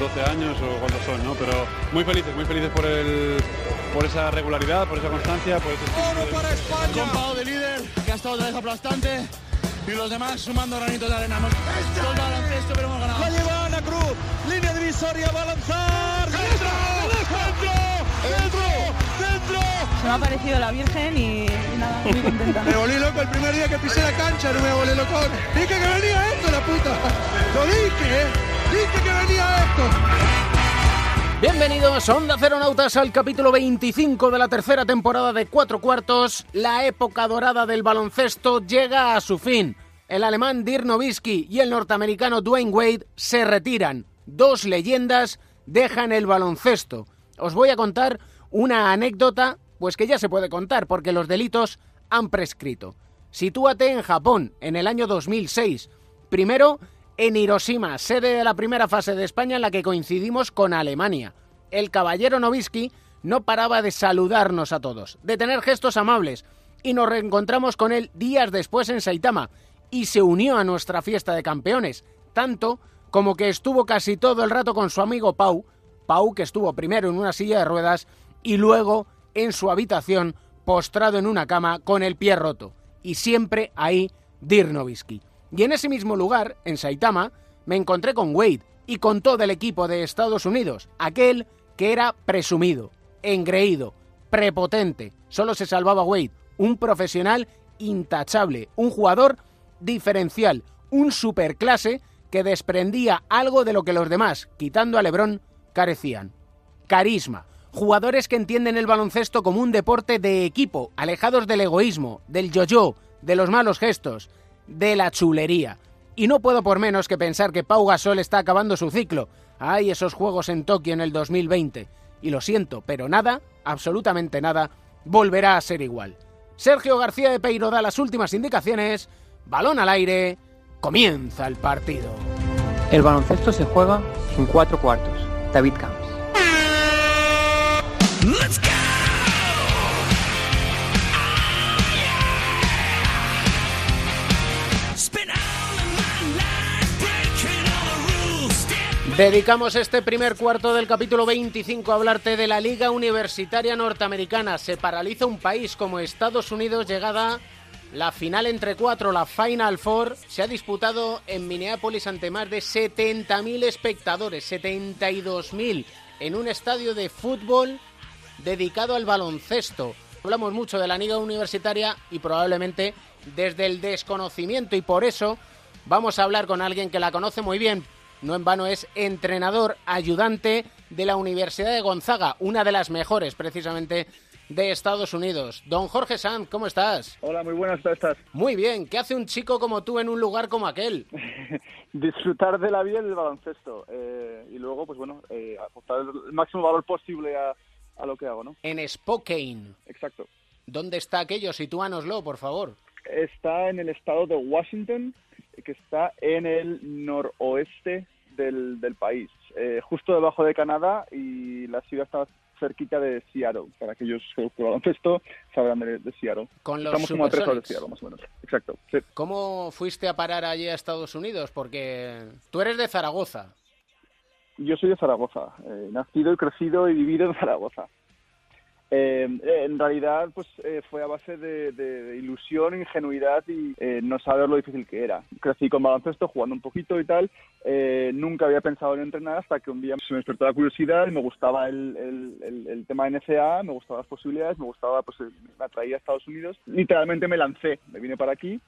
12 años o cuántos son, ¿no? Pero muy felices, muy felices por el por esa regularidad, por esa constancia, por ese Oro para España. Con Pau de líder, que ha estado otra vez aplastante. Y los demás sumando granitos de arena. Hemos todo el baloncesto, pero hemos ganado. La lleva Ana Cruz. Línea divisoria, va a lanzar. ¡Dentro! ¡Dentro! ¡Dentro! ¡Dentro! Se me ha parecido la Virgen y, y nada, muy contenta. Me volví loco el primer día que pisé la cancha, no me volví loco. Dije que venía esto, la puta. Lo dije, ¿eh? Dije Bienvenidos, Onda Ceronautas, al capítulo 25 de la tercera temporada de Cuatro Cuartos. La época dorada del baloncesto llega a su fin. El alemán Dirk Nowitzki y el norteamericano Dwayne Wade se retiran. Dos leyendas dejan el baloncesto. Os voy a contar una anécdota, pues que ya se puede contar, porque los delitos han prescrito. Sitúate en Japón, en el año 2006. Primero, en Hiroshima, sede de la primera fase de España en la que coincidimos con Alemania. El caballero Novisky no paraba de saludarnos a todos, de tener gestos amables, y nos reencontramos con él días después en Saitama, y se unió a nuestra fiesta de campeones, tanto como que estuvo casi todo el rato con su amigo Pau, Pau que estuvo primero en una silla de ruedas y luego en su habitación postrado en una cama con el pie roto, y siempre ahí Dirk Nowitzki. Y en ese mismo lugar, en Saitama, me encontré con Wade y con todo el equipo de Estados Unidos, aquel que era presumido, engreído, prepotente. Solo se salvaba Wade, un profesional intachable, un jugador diferencial, un superclase que desprendía algo de lo que los demás, quitando a Lebron, carecían. Carisma. Jugadores que entienden el baloncesto como un deporte de equipo, alejados del egoísmo, del yo-yo, de los malos gestos, de la chulería. Y no puedo por menos que pensar que Pau Gasol está acabando su ciclo. Hay esos juegos en Tokio en el 2020. Y lo siento, pero nada, absolutamente nada, volverá a ser igual. Sergio García de Peiro da las últimas indicaciones. Balón al aire. Comienza el partido. El baloncesto se juega en cuatro cuartos. David Camps. Dedicamos este primer cuarto del capítulo 25 a hablarte de la Liga Universitaria Norteamericana. Se paraliza un país como Estados Unidos, llegada la final entre cuatro, la Final Four, se ha disputado en Minneapolis ante más de 70.000 espectadores, 72.000 en un estadio de fútbol dedicado al baloncesto. Hablamos mucho de la liga universitaria y probablemente desde el desconocimiento y por eso vamos a hablar con alguien que la conoce muy bien. No en vano es entrenador ayudante de la Universidad de Gonzaga, una de las mejores precisamente de Estados Unidos. Don Jorge Sanz, ¿cómo estás? Hola, muy buenas, ¿cómo estás? Muy bien, ¿qué hace un chico como tú en un lugar como aquel? Disfrutar de la vida y del baloncesto. eh, y luego, pues bueno, eh, aportar el máximo valor posible a, a lo que hago, ¿no? En Spokane. Exacto. ¿Dónde está aquello? Sitúanoslo, por favor. Está en el estado de Washington, que está en el noroeste del, del país, eh, justo debajo de Canadá y la ciudad está cerquita de Seattle. Para aquellos que juegan baloncesto sabrán de, de Seattle. Con los Estamos como a tres horas de. Seattle, más o menos. Exacto. sí. ¿Cómo fuiste a parar allí a Estados Unidos? Porque tú eres de Zaragoza. Yo soy de Zaragoza, eh, nacido y crecido y vivido en Zaragoza. Eh, en realidad, pues eh, fue a base de, ilusión, ingenuidad y eh, no saber lo difícil que era. Crecí con baloncesto, jugando un poquito y tal. Eh, nunca había pensado en entrenar hasta que un día se me despertó la curiosidad y me gustaba el, el- el- el tema NCA, me gustaban las posibilidades, me gustaba, pues me atraía a Estados Unidos. Literalmente me lancé, me vine para aquí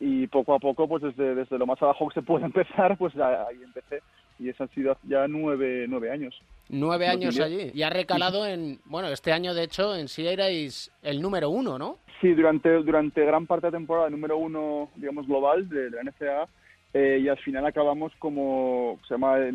y poco a poco, pues desde, desde lo más abajo que se puede empezar, pues ahí empecé. Y eso han sido ya nueve, nueve años. Nueve años allí. Y ha recalado en... Bueno, este año, de hecho, en sí erais el número uno, ¿no? Sí, durante, durante gran parte de la temporada, número uno, digamos, global de, de la NCAA, eh, y al final acabamos como, se llama eh,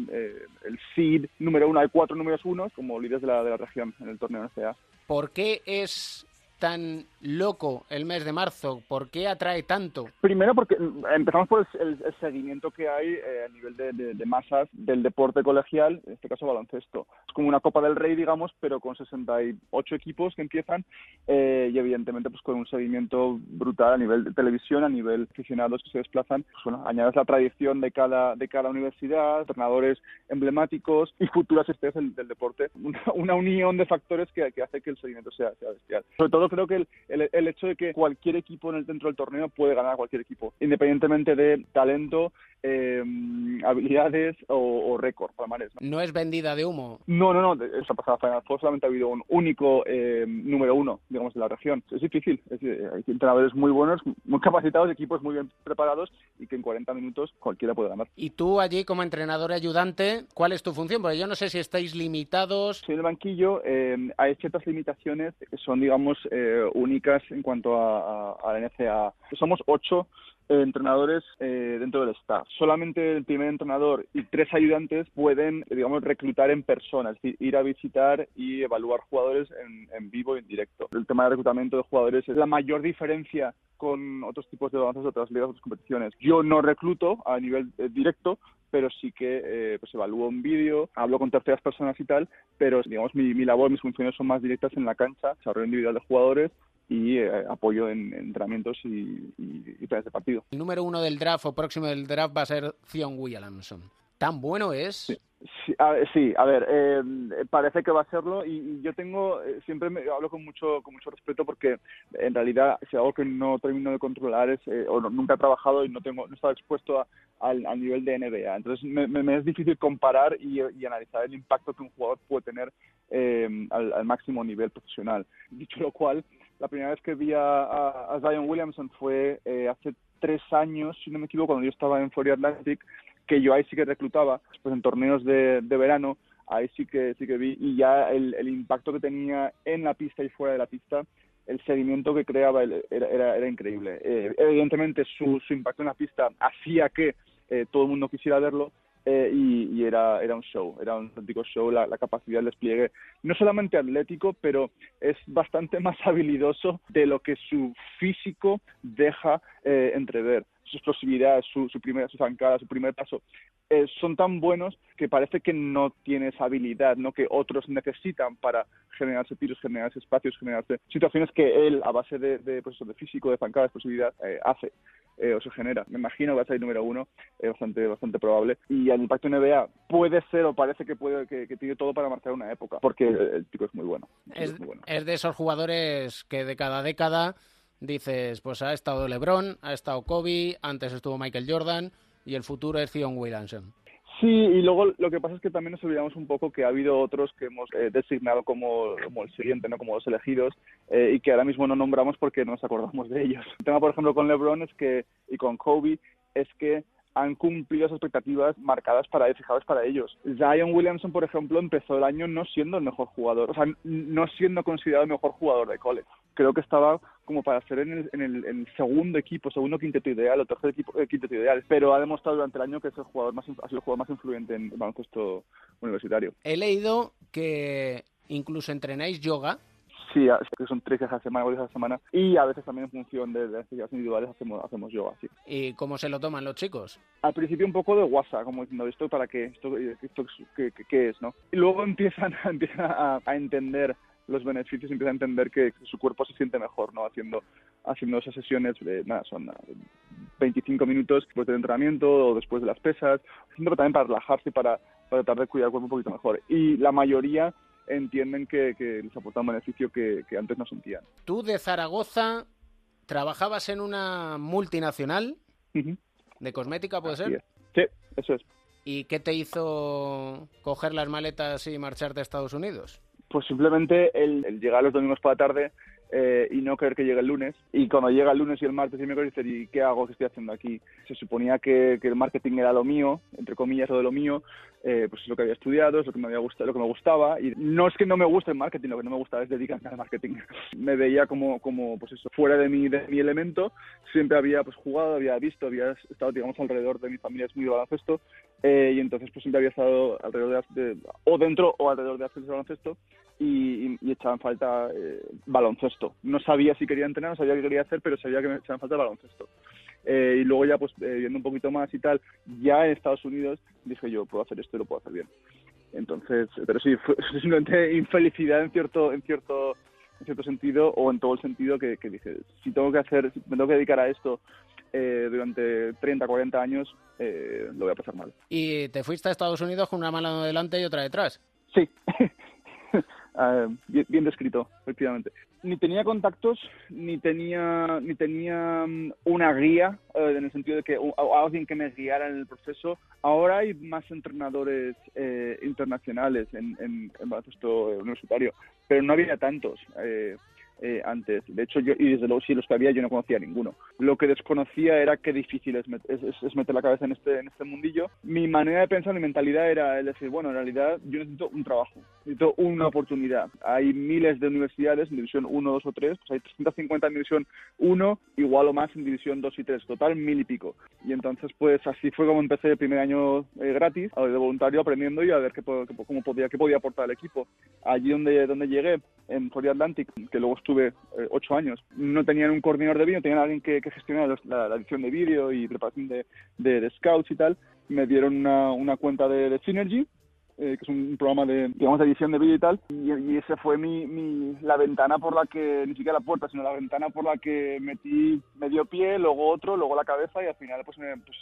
el seed número uno, hay cuatro números unos como líderes de la, de la región en el torneo NCAA. ¿Por qué es tan loco el mes de marzo? ¿Por qué atrae tanto? Primero porque mm, empezamos por el, el seguimiento que hay eh, a nivel de, de, de, masas del deporte colegial, en este caso baloncesto. Es como una Copa del Rey, digamos, pero con 68 equipos que empiezan eh, y evidentemente pues con un seguimiento brutal a nivel de televisión, a nivel aficionados que se desplazan. Pues bueno, añades la tradición de cada, de cada universidad, entrenadores emblemáticos y futuras estrellas del, del deporte. Una, una, unión de factores que, que, hace que el seguimiento sea, sea bestial. Sobre todo creo que el, el, el, hecho de que cualquier equipo en el dentro del torneo puede ganar a cualquier equipo, independientemente de talento, eh, habilidades o, o récord, palmarés. ¿no? ¿no? es vendida de humo? No, no, no. Esta pasada Final Four solamente ha habido un único eh, número uno, digamos, de la región. Es difícil. Es, hay entrenadores muy buenos, muy capacitados, equipos muy bien preparados y que en 40 minutos cualquiera puede ganar. Y tú allí como entrenador ayudante, ¿cuál es tu función? Porque yo no sé si estáis limitados. En el banquillo eh, hay ciertas limitaciones que son, digamos, eh, únicas en cuanto a, la NCAA. Somos ocho eh, entrenadores eh, dentro del staff. Solamente el primer entrenador y tres ayudantes pueden, digamos, reclutar en persona, es decir, ir a visitar y evaluar jugadores en, en vivo y en directo. El tema de reclutamiento de jugadores es la mayor diferencia con otros tipos de avances otras ligas, otras competiciones. Yo no recluto a nivel eh, directo, pero sí que eh, pues evalúo un vídeo, hablo con terceras personas y tal, pero digamos mi, mi labor, mis funciones son más directas en la cancha, desarrollo individual de jugadores y eh, apoyo en, en entrenamientos y, y, y, planes de partido. El número uno del draft o próximo del draft va a ser Zion Williamson. ¿Tan bueno es? Sí. Sí, a, sí, a ver, eh, parece que va a serlo y, y yo tengo, eh, siempre me, hablo con mucho con mucho respeto porque en realidad si algo que no termino de controlar es, eh, o nunca he trabajado y no tengo no he estado expuesto a, al, al, nivel de NBA. Entonces me es difícil comparar y, y, analizar el impacto que un jugador puede tener eh, al, al máximo nivel profesional. Dicho lo cual, la primera vez que vi a, a, a Zion Williamson fue eh, hace tres años, si no me equivoco, cuando yo estaba en Florida Atlantic, que yo ahí sí que reclutaba, pues en torneos de, de verano, ahí sí que sí que vi, y ya el, el, impacto que tenía en la pista y fuera de la pista, el seguimiento que creaba era, era, increíble. Eh, evidentemente su, su impacto en la pista hacía que eh, todo el mundo quisiera verlo, eh, y, era, era un show, era un auténtico show, la, capacidad del despliegue, no solamente atlético, pero es bastante más habilidoso de lo que su físico deja eh, entrever. Su explosividad, su, su primera, su zancada, su primer paso, eh, son tan buenos que parece que no tiene esa habilidad, ¿no? que otros necesitan para generarse tiros, generarse espacios, generarse situaciones que él, a base de, de, pues, de físico, de zancada, de explosividad, eh, hace eh, o se genera. Me imagino que va a ser el número uno, es bastante, bastante probable. Y al impacto NBA puede ser o parece que puede que, que tiene todo para marcar una época, porque el, el chico es muy bueno. Es, es, muy bueno. es de esos jugadores que de cada década dices, pues ha estado LeBron, ha estado Kobe, antes estuvo Michael Jordan y el futuro es Zion Williamson. Sí, y luego lo que pasa es que también nos olvidamos un poco que ha habido otros que hemos eh, designado como, como, el siguiente, no como los elegidos, eh, y que ahora mismo no nombramos porque no nos acordamos de ellos. El tema, por ejemplo, con LeBron es que, y con Kobe es que han cumplido las expectativas marcadas para fijadas para ellos. Zion Williamson, por ejemplo, empezó el año no siendo el mejor jugador, o sea, no siendo considerado el mejor jugador de college. Creo que estaba como para ser en el, en el, segundo equipo, segundo quinteto ideal o tercer equipo, eh, quinteto ideal, pero ha demostrado durante el año que es el jugador más, ha sido el jugador más influyente en el baloncesto universitario. He leído que incluso entrenáis yoga Sí, que son tres veces a la semana, veces a la semana. Y a veces también en función de, de las necesidades individuales hacemos, hacemos yoga, sí. ¿Y cómo se lo toman los chicos? Al principio un poco de WhatsApp, como diciendo, ¿esto para qué? ¿Esto, esto qué, qué, qué es, no? Y luego empiezan, empiezan a, a entender los beneficios y empiezan a entender que su cuerpo se siente mejor, ¿no? Haciendo, haciendo esas sesiones, de, nada, son 25 minutos después del entrenamiento o después de las pesas, siempre también para relajarse y para, para tratar de cuidar el cuerpo un poquito mejor. Y la mayoría entienden que, que les aporta un beneficio que, que, antes no sentían. Tú de Zaragoza trabajabas en una multinacional uh -huh. de cosmética, ¿puede Así ser? Es. Sí, eso es. ¿Y qué te hizo coger las maletas y marcharte a Estados Unidos? Pues simplemente el, el llegar los domingos por la tarde eh, y no querer que llegue el lunes. Y cuando llega el lunes y el martes y el miércoles, dices, ¿y qué hago? ¿Qué estoy haciendo aquí? Se suponía que, que el marketing era lo mío, entre comillas, o de lo mío, eh, pues es lo que había estudiado, es lo que me había gustado, lo que me gustaba. Y no es que no me guste el marketing, lo que no me gusta es dedicarme al marketing. me veía como, como, pues eso, fuera de mi, de mi elemento. Siempre había pues jugado, había visto, había estado, digamos, alrededor de mi familia, es muy baloncesto. Eh, y entonces pues siempre había estado alrededor de, o dentro o alrededor de hacer baloncesto y, y, echaba en falta eh, baloncesto. No sabía si quería entrenar, no sabía qué quería hacer, pero sabía que me echaba en falta baloncesto. Eh, y luego ya pues viendo un poquito más y tal, ya en Estados Unidos dije yo puedo hacer esto y lo puedo hacer bien. Entonces, pero sí, fue simplemente infelicidad en cierto, en cierto, en cierto sentido o en todo el sentido que, que dije, si tengo que hacer, si me tengo que dedicar a esto eh, durante 30, 40 años, eh, lo voy a pasar mal. ¿Y te fuiste a Estados Unidos con una mano delante y otra detrás? Sí, uh, bien, bien, descrito, efectivamente. Ni tenía contactos, ni tenía, ni tenía um, una guía, uh, en el sentido de que o, alguien que me guiara en el proceso. Ahora hay más entrenadores eh, internacionales en, en, en baloncesto universitario, pero no había tantos. Eh, eh, antes. De hecho, yo, y desde luego, si los que había, yo no conocía ninguno. Lo que desconocía era qué difícil es, met es, es, meter la cabeza en este, en este mundillo. Mi manera de pensar, mi mentalidad era decir, bueno, en realidad yo necesito un trabajo, necesito una oportunidad. Hay miles de universidades en división 1, 2 o 3, pues hay 350 en división 1, igual o más en división 2 y 3, total mil y pico. Y entonces, pues así fue como empecé el primer año eh, gratis, de voluntario, aprendiendo y a ver qué, qué, cómo podía, qué podía aportar al equipo. Allí donde, donde llegué, en Florida Atlantic, que luego estuve estuve eh, ocho años. No tenían un coordinador de vídeo, tenían alguien que, que gestionara la, la, edición de vídeo y preparación de, scouts y tal. Me dieron una, una cuenta de Synergy, eh, que es un programa de, digamos, de edición de vídeo y tal. Y, y esa fue mi, mi, la ventana por la que, ni siquiera la puerta, sino la ventana por la que metí medio pie, luego otro, luego la cabeza y al final pues, me, pues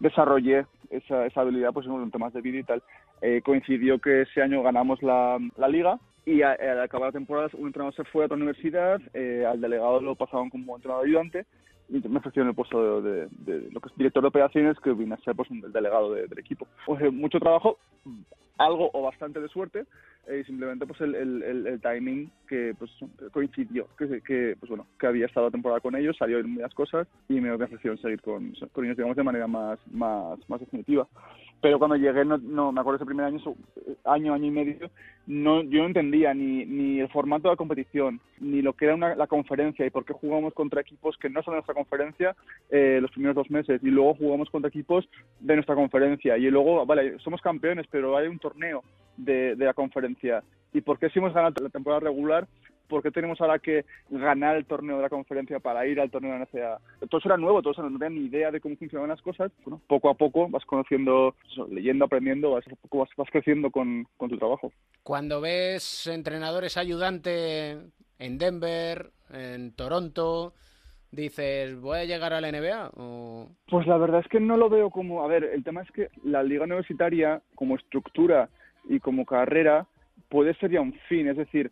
desarrollé esa, esa habilidad pues, en temas de vídeo y tal. Eh, coincidió que ese año ganamos la, la liga y a, al acabar la temporada un entrenador se fue a otra universidad, eh, al delegado lo pasaban como entrenador ayudante me ofrecieron el puesto de, de, lo que es director de operaciones que vine a ser pues, el delegado de, del equipo. Pues, mucho trabajo, algo o bastante de suerte y simplemente pues el, el, el, timing que pues coincidió que, que pues bueno que había estado temporada con ellos salió en muchas cosas y me ofrecieron seguir con, con ellos digamos de manera más más más definitiva. Pero cuando llegué no, no me acuerdo ese primer año año año y medio no yo no entendía ni ni el formato de la competición ni lo que era una, la conferencia y por qué jugamos contra equipos que no son de nuestra conferencia eh, los primeros dos meses. Y luego jugamos contra equipos de nuestra conferencia. Y luego vale somos campeones pero hay un torneo de, de la conferencia ¿Y por qué si hemos ganado la temporada regular? ¿Por qué tenemos ahora que ganar el torneo de la conferencia para ir al torneo de la NCAA? Todo eso era nuevo, todo eso no tenía ni idea de cómo funcionaban las cosas. Bueno, poco a poco vas conociendo, leyendo, aprendiendo, vas, vas, vas creciendo con, con tu trabajo. Cuando ves entrenadores ayudantes en Denver, en Toronto, dices, ¿voy a llegar a la NBA? O... Pues la verdad es que no lo veo como... A ver, el tema es que la liga universitaria, como estructura y como carrera, puede ser ya un fin, es decir,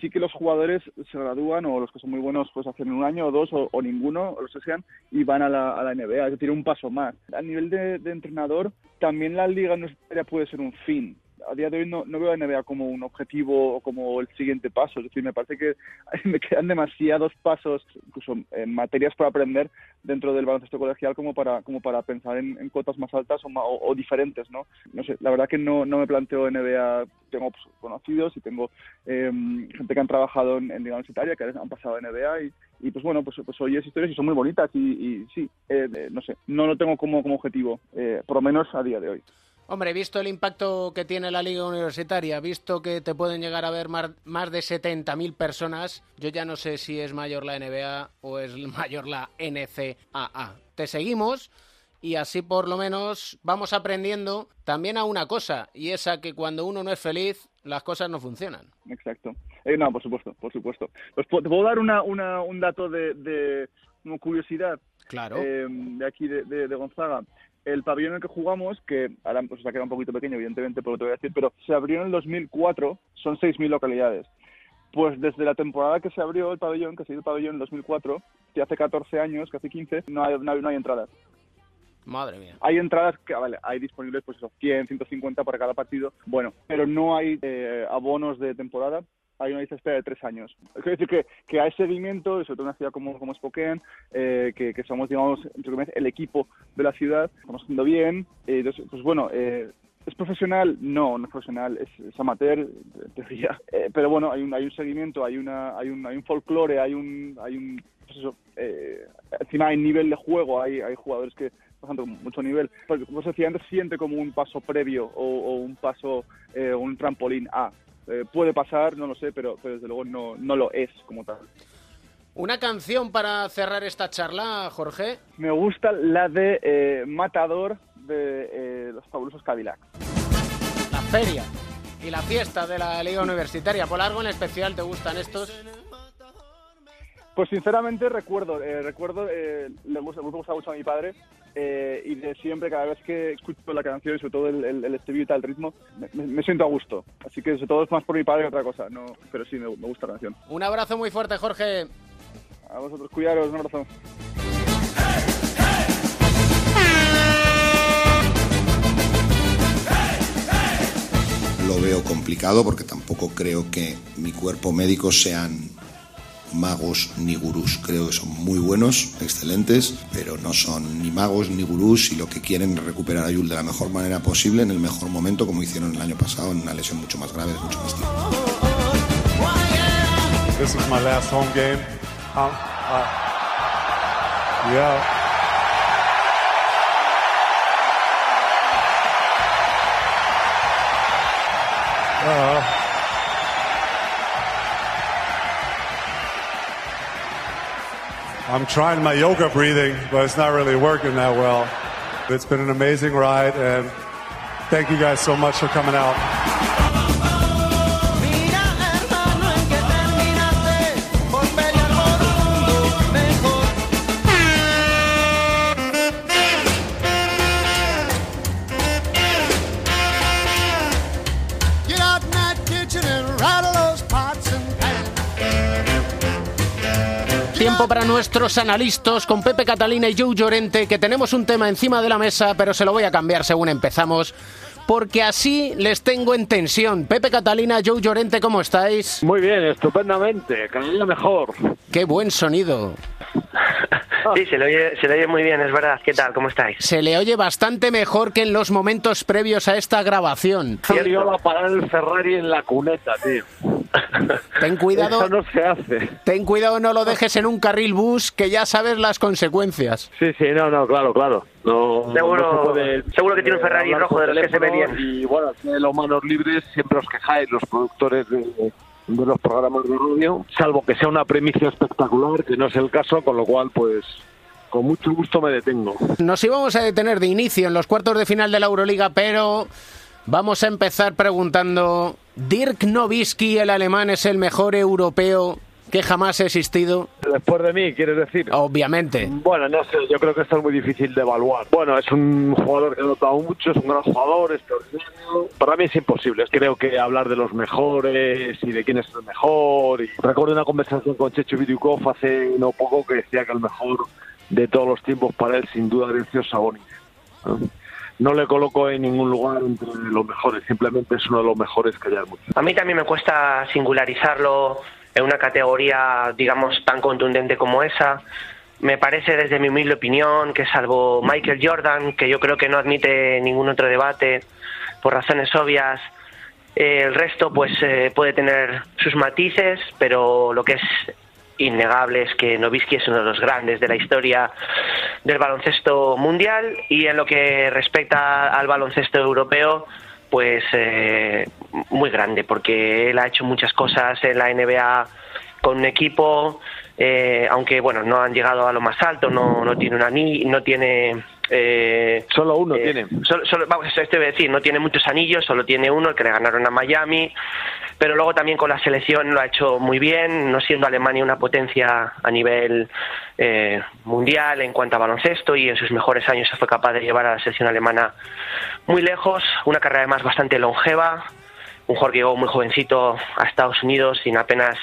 sí que los jugadores se gradúan o los que son muy buenos pues hacen un año o dos o, ninguno, o los que sean, y van a la, a la NBA, es decir, un paso más. A nivel de, de entrenador, también la liga universitaria puede ser un fin, a día de hoy no, no veo a NBA como un objetivo o como el siguiente paso. Es decir, me parece que me quedan demasiados pasos, incluso en materias para aprender dentro del baloncesto colegial como para como para pensar en, en cotas más altas o, diferentes, ¿no? No sé, la verdad que no, no me planteo NBA. Tengo pues, conocidos y tengo eh, gente que han trabajado en, en universitaria, que han pasado a NBA y, y pues bueno, pues, pues oyes historias y son muy bonitas y, y sí, eh, eh, no sé, no lo tengo como, como objetivo, eh, por lo menos a día de hoy. Hombre, visto el impacto que tiene la liga universitaria, visto que te pueden llegar a ver más, de 70.000 personas, yo ya no sé si es mayor la NBA o es mayor la NCAA. Te seguimos y así por lo menos vamos aprendiendo también a una cosa, y es a que cuando uno no es feliz, las cosas no funcionan. Exacto. Eh, no, por supuesto, por supuesto. Pues, ¿Te puedo dar una, una, un dato de, curiosidad? Claro. Eh, de aquí, de, de, de Gonzaga el pabellón en el que jugamos, que ahora pues, se ha quedado un poquito pequeño, evidentemente, por lo que te voy a decir, pero se abrió en el 2004, son 6.000 localidades. Pues desde la temporada que se abrió el pabellón, que se hizo el pabellón en 2004, que hace 14 años, casi 15, no hay, no hay, no hay entradas. Madre mía. Hay entradas que, vale, hay disponibles, pues eso, 100, 150 para cada partido, bueno, pero no hay eh, abonos de temporada, hay una lista de espera de tres años. Es decir, que, que hay seguimiento, sobre todo en una ciudad como, como Spokane, eh, que, que, somos, digamos, el equipo de la ciudad, estamos haciendo bien. Eh, entonces, pues bueno, eh, ¿es profesional? No, no es profesional, es, es amateur, en teoría. Eh, pero bueno, hay un, hay un seguimiento, hay, una, hay, un, hay un folclore, hay un, hay un pues eso, eh, encima hay nivel de juego, hay, hay jugadores que, con mucho nivel. Porque, como os decía antes, siente como un paso previo o, o un paso, eh, un trampolín a. Eh, puede pasar, no lo sé, pero, pero desde luego no, no lo es como tal. Una canción para cerrar esta charla, Jorge. Me gusta la de eh, Matador de eh, los fabulosos Cadillac. La feria y la fiesta de la Liga Universitaria. ¿Por algo en especial te gustan estos? Pues sinceramente recuerdo, eh, recuerdo, eh, le gusta, me gusta mucho a mi padre eh, y de siempre, cada vez que escucho la canción y sobre todo el, el, el estribillo y tal, el ritmo, me, me- me siento a gusto. Así que sobre todo es más por mi padre que otra cosa, no, pero sí, me, me gusta la canción. Un abrazo muy fuerte, Jorge. A vosotros, cuidaros, un abrazo. Lo veo complicado porque tampoco creo que mi cuerpo médico sean magos ni gurús. Creo que son muy buenos, excelentes, pero no son ni magos ni gurús y lo que quieren recuperar a Yul de la mejor manera posible, en el mejor momento, como hicieron el año pasado, en una lesión mucho más grave, mucho más tiempo. This is my last home game. Uh, yeah. Uh, I'm trying my yoga breathing, but it's not really working that well. It's been an amazing ride, and thank you guys so much for coming out. Tiempo para nuestros analistas con Pepe Catalina y Joe Llorente, que tenemos un tema encima de la mesa, pero se lo voy a cambiar según empezamos, porque así les tengo en tensión. Pepe Catalina, Joe Llorente, ¿cómo estáis? Muy bien, estupendamente, cada día mejor. Qué buen sonido. Sí, se le, oye, se le oye muy bien, es verdad. ¿Qué tal? ¿Cómo estáis? Se le oye bastante mejor que en los momentos previos a esta grabación. Salió a parar el Ferrari en la cuneta, tío. Ten cuidado. Eso no se hace. Ten cuidado, no lo dejes en un carril bus, que ya sabes las consecuencias. Sí, sí, no, no, claro, claro. No, Seguro- no se puede, seguro que tiene un Ferrari rojo de los que se ve bien. Y bueno, de los manos libres siempre os quejáis los productores de, de los programas de radio, salvo que sea una premicia espectacular, que no es el caso, con lo cual, pues, con mucho gusto me detengo. Nos íbamos a detener de inicio en los cuartos de final de la Euroliga, pero vamos a empezar preguntando, ¿Dirk Nowitzki, el alemán, es el mejor europeo que jamás ha existido? Después de mí, ¿quieres decir? Obviamente. Bueno, no sé, yo creo que esto es muy difícil de evaluar. Bueno, es un jugador que ha notado mucho, es un gran jugador, extraordinario. Para mí es imposible. Creo que hablar de los mejores y de quién es el mejor. Y recuerdo una conversación con Checho Vidyukov hace no poco que decía que el mejor de todos los tiempos para él sin duda es Sabonis. ¿no? No le coloco en ningún lugar entre los mejores, simplemente es uno de los mejores que hay mucho. A mí también me cuesta singularizarlo en una categoría, digamos, tan contundente como esa. Me parece, desde mi humilde opinión, que salvo Michael Jordan, que yo creo que no admite ningún otro debate por razones obvias, eh, el resto pues eh, puede tener sus matices, pero lo que es innegable es que Nowitzki es uno de los grandes de la historia del baloncesto mundial y en lo que respecta al baloncesto europeo, pues eh, muy grande, porque él ha hecho muchas cosas en la NBA con un equipo, eh, aunque bueno, no han llegado a lo más alto, no, no tiene una ni, no tiene eh, Solo uno eh, tiene. Solo, solo- vamos, a decir, no tiene muchos anillos, solo tiene uno, el que le ganaron a Miami, pero luego también con la selección lo ha hecho muy bien, no siendo Alemania una potencia a nivel eh, mundial en cuanto a baloncesto y en sus mejores años se fue capaz de llevar a la selección alemana muy lejos, una carrera además bastante longeva, un jugador que llegó muy jovencito a Estados Unidos sin apenas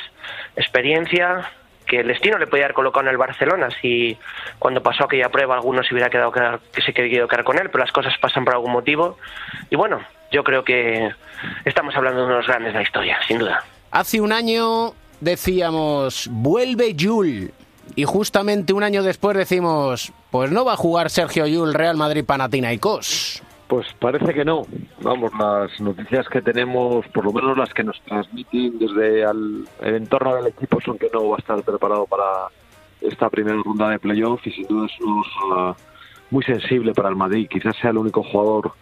experiencia, que el destino le podía haber colocado en el Barcelona si cuando pasó aquella prueba alguno se hubiera quedado que se querido quedar con él, pero las cosas pasan por algún motivo y bueno, yo creo que estamos hablando de unos grandes de la historia, sin duda. Hace un año decíamos, vuelve Yul. Y justamente un año después decimos, pues no va a jugar Sergio Yul Real Madrid Panathinaikos. Pues parece que no. Vamos, las noticias que tenemos, por lo menos las que nos transmiten desde al- el entorno del equipo, son que no va a estar preparado para esta primera ronda de playoff y sin duda es muy sensible para el Madrid. Quizás sea el único jugador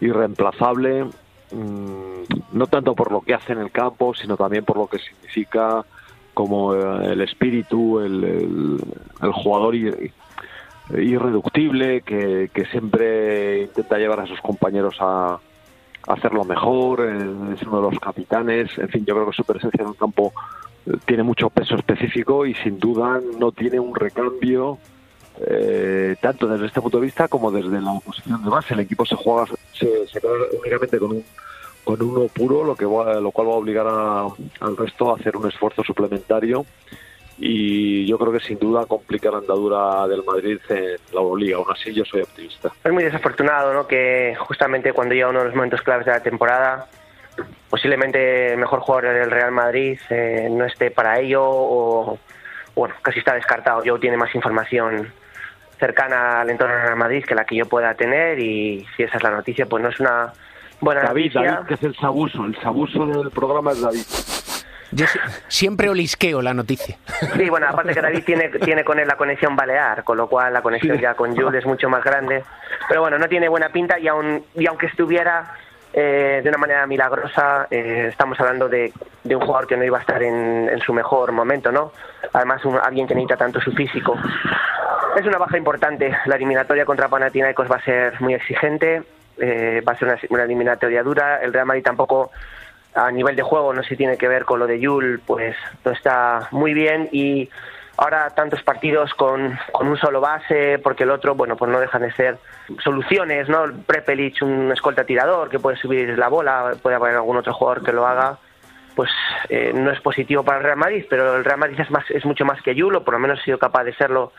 irreemplazable, mm, no tanto por lo que hace en el campo, sino también por lo que significa como eh, el espíritu, el, el, jugador irreductible que, siempre intenta llevar a sus compañeros a, hacerlo mejor, eh, es uno de los capitanes, en fin, yo creo que su presencia en el campo eh, tiene mucho peso específico y sin duda no tiene un recambio eh, tanto desde este punto de vista como desde la posición de base. El equipo se juega, se, se únicamente con un con uno puro, lo que lo cual va a obligar al resto a hacer un esfuerzo suplementario y yo creo que sin duda complica la andadura del Madrid en la Euroliga. Aún así, yo soy optimista. Es muy desafortunado ¿no? que justamente cuando llega uno de los momentos claves de la temporada, posiblemente el mejor jugador del Real Madrid eh, no esté para ello o, bueno, casi está descartado. Yo tiene más información cercana al entorno del Real Madrid que la que yo pueda tener y si esa es la noticia, pues no es una buena David, noticia. David, que es el sabuso. El sabuso del programa es David. Yo siempre olisqueo la noticia. Sí, bueno, aparte que David tiene, tiene con él la conexión balear, con lo cual la conexión ya con Jules es mucho más grande. Pero bueno, no tiene buena pinta y, aun, y aunque estuviera eh, de una manera milagrosa, eh, estamos hablando de, de, un jugador que no iba a estar en, en su mejor momento, ¿no? Además, un, alguien que necesita tanto su físico. Es una baja importante. La eliminatoria contra Panathinaikos va a ser muy exigente, eh, va a ser una, una eliminatoria dura. El Real Madrid tampoco a nivel de juego, no sé si tiene que ver con lo de Yul, pues no está muy bien y ahora tantos partidos con, con un solo base, porque el otro, bueno, pues no dejan de ser soluciones, ¿no? Prepelic, un escolta tirador que puede subir la bola, puede haber algún otro jugador que lo haga, pues eh, no es positivo para el Real Madrid, pero el Real Madrid es, más, es mucho más que Yul, o por lo menos ha sido capaz de serlo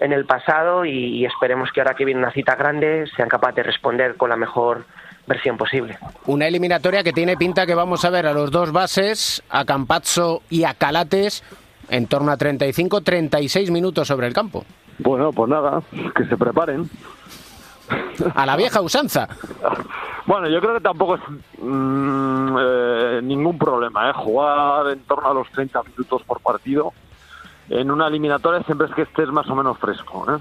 en el pasado y, y esperemos que ahora que viene una cita grande sean capaces de responder con la mejor versión posible. Una eliminatoria que tiene pinta que vamos a ver a los dos bases, a Campazzo y a Calates, en torno a 35-36 minutos sobre el campo. Bueno, pues nada, que se preparen. A la vieja usanza. Bueno, yo creo que tampoco es mmm, eh, ningún problema, ¿eh? Jugar en torno a los 30 minutos por partido en una eliminatoria siempre es que estés más o menos fresco, ¿eh?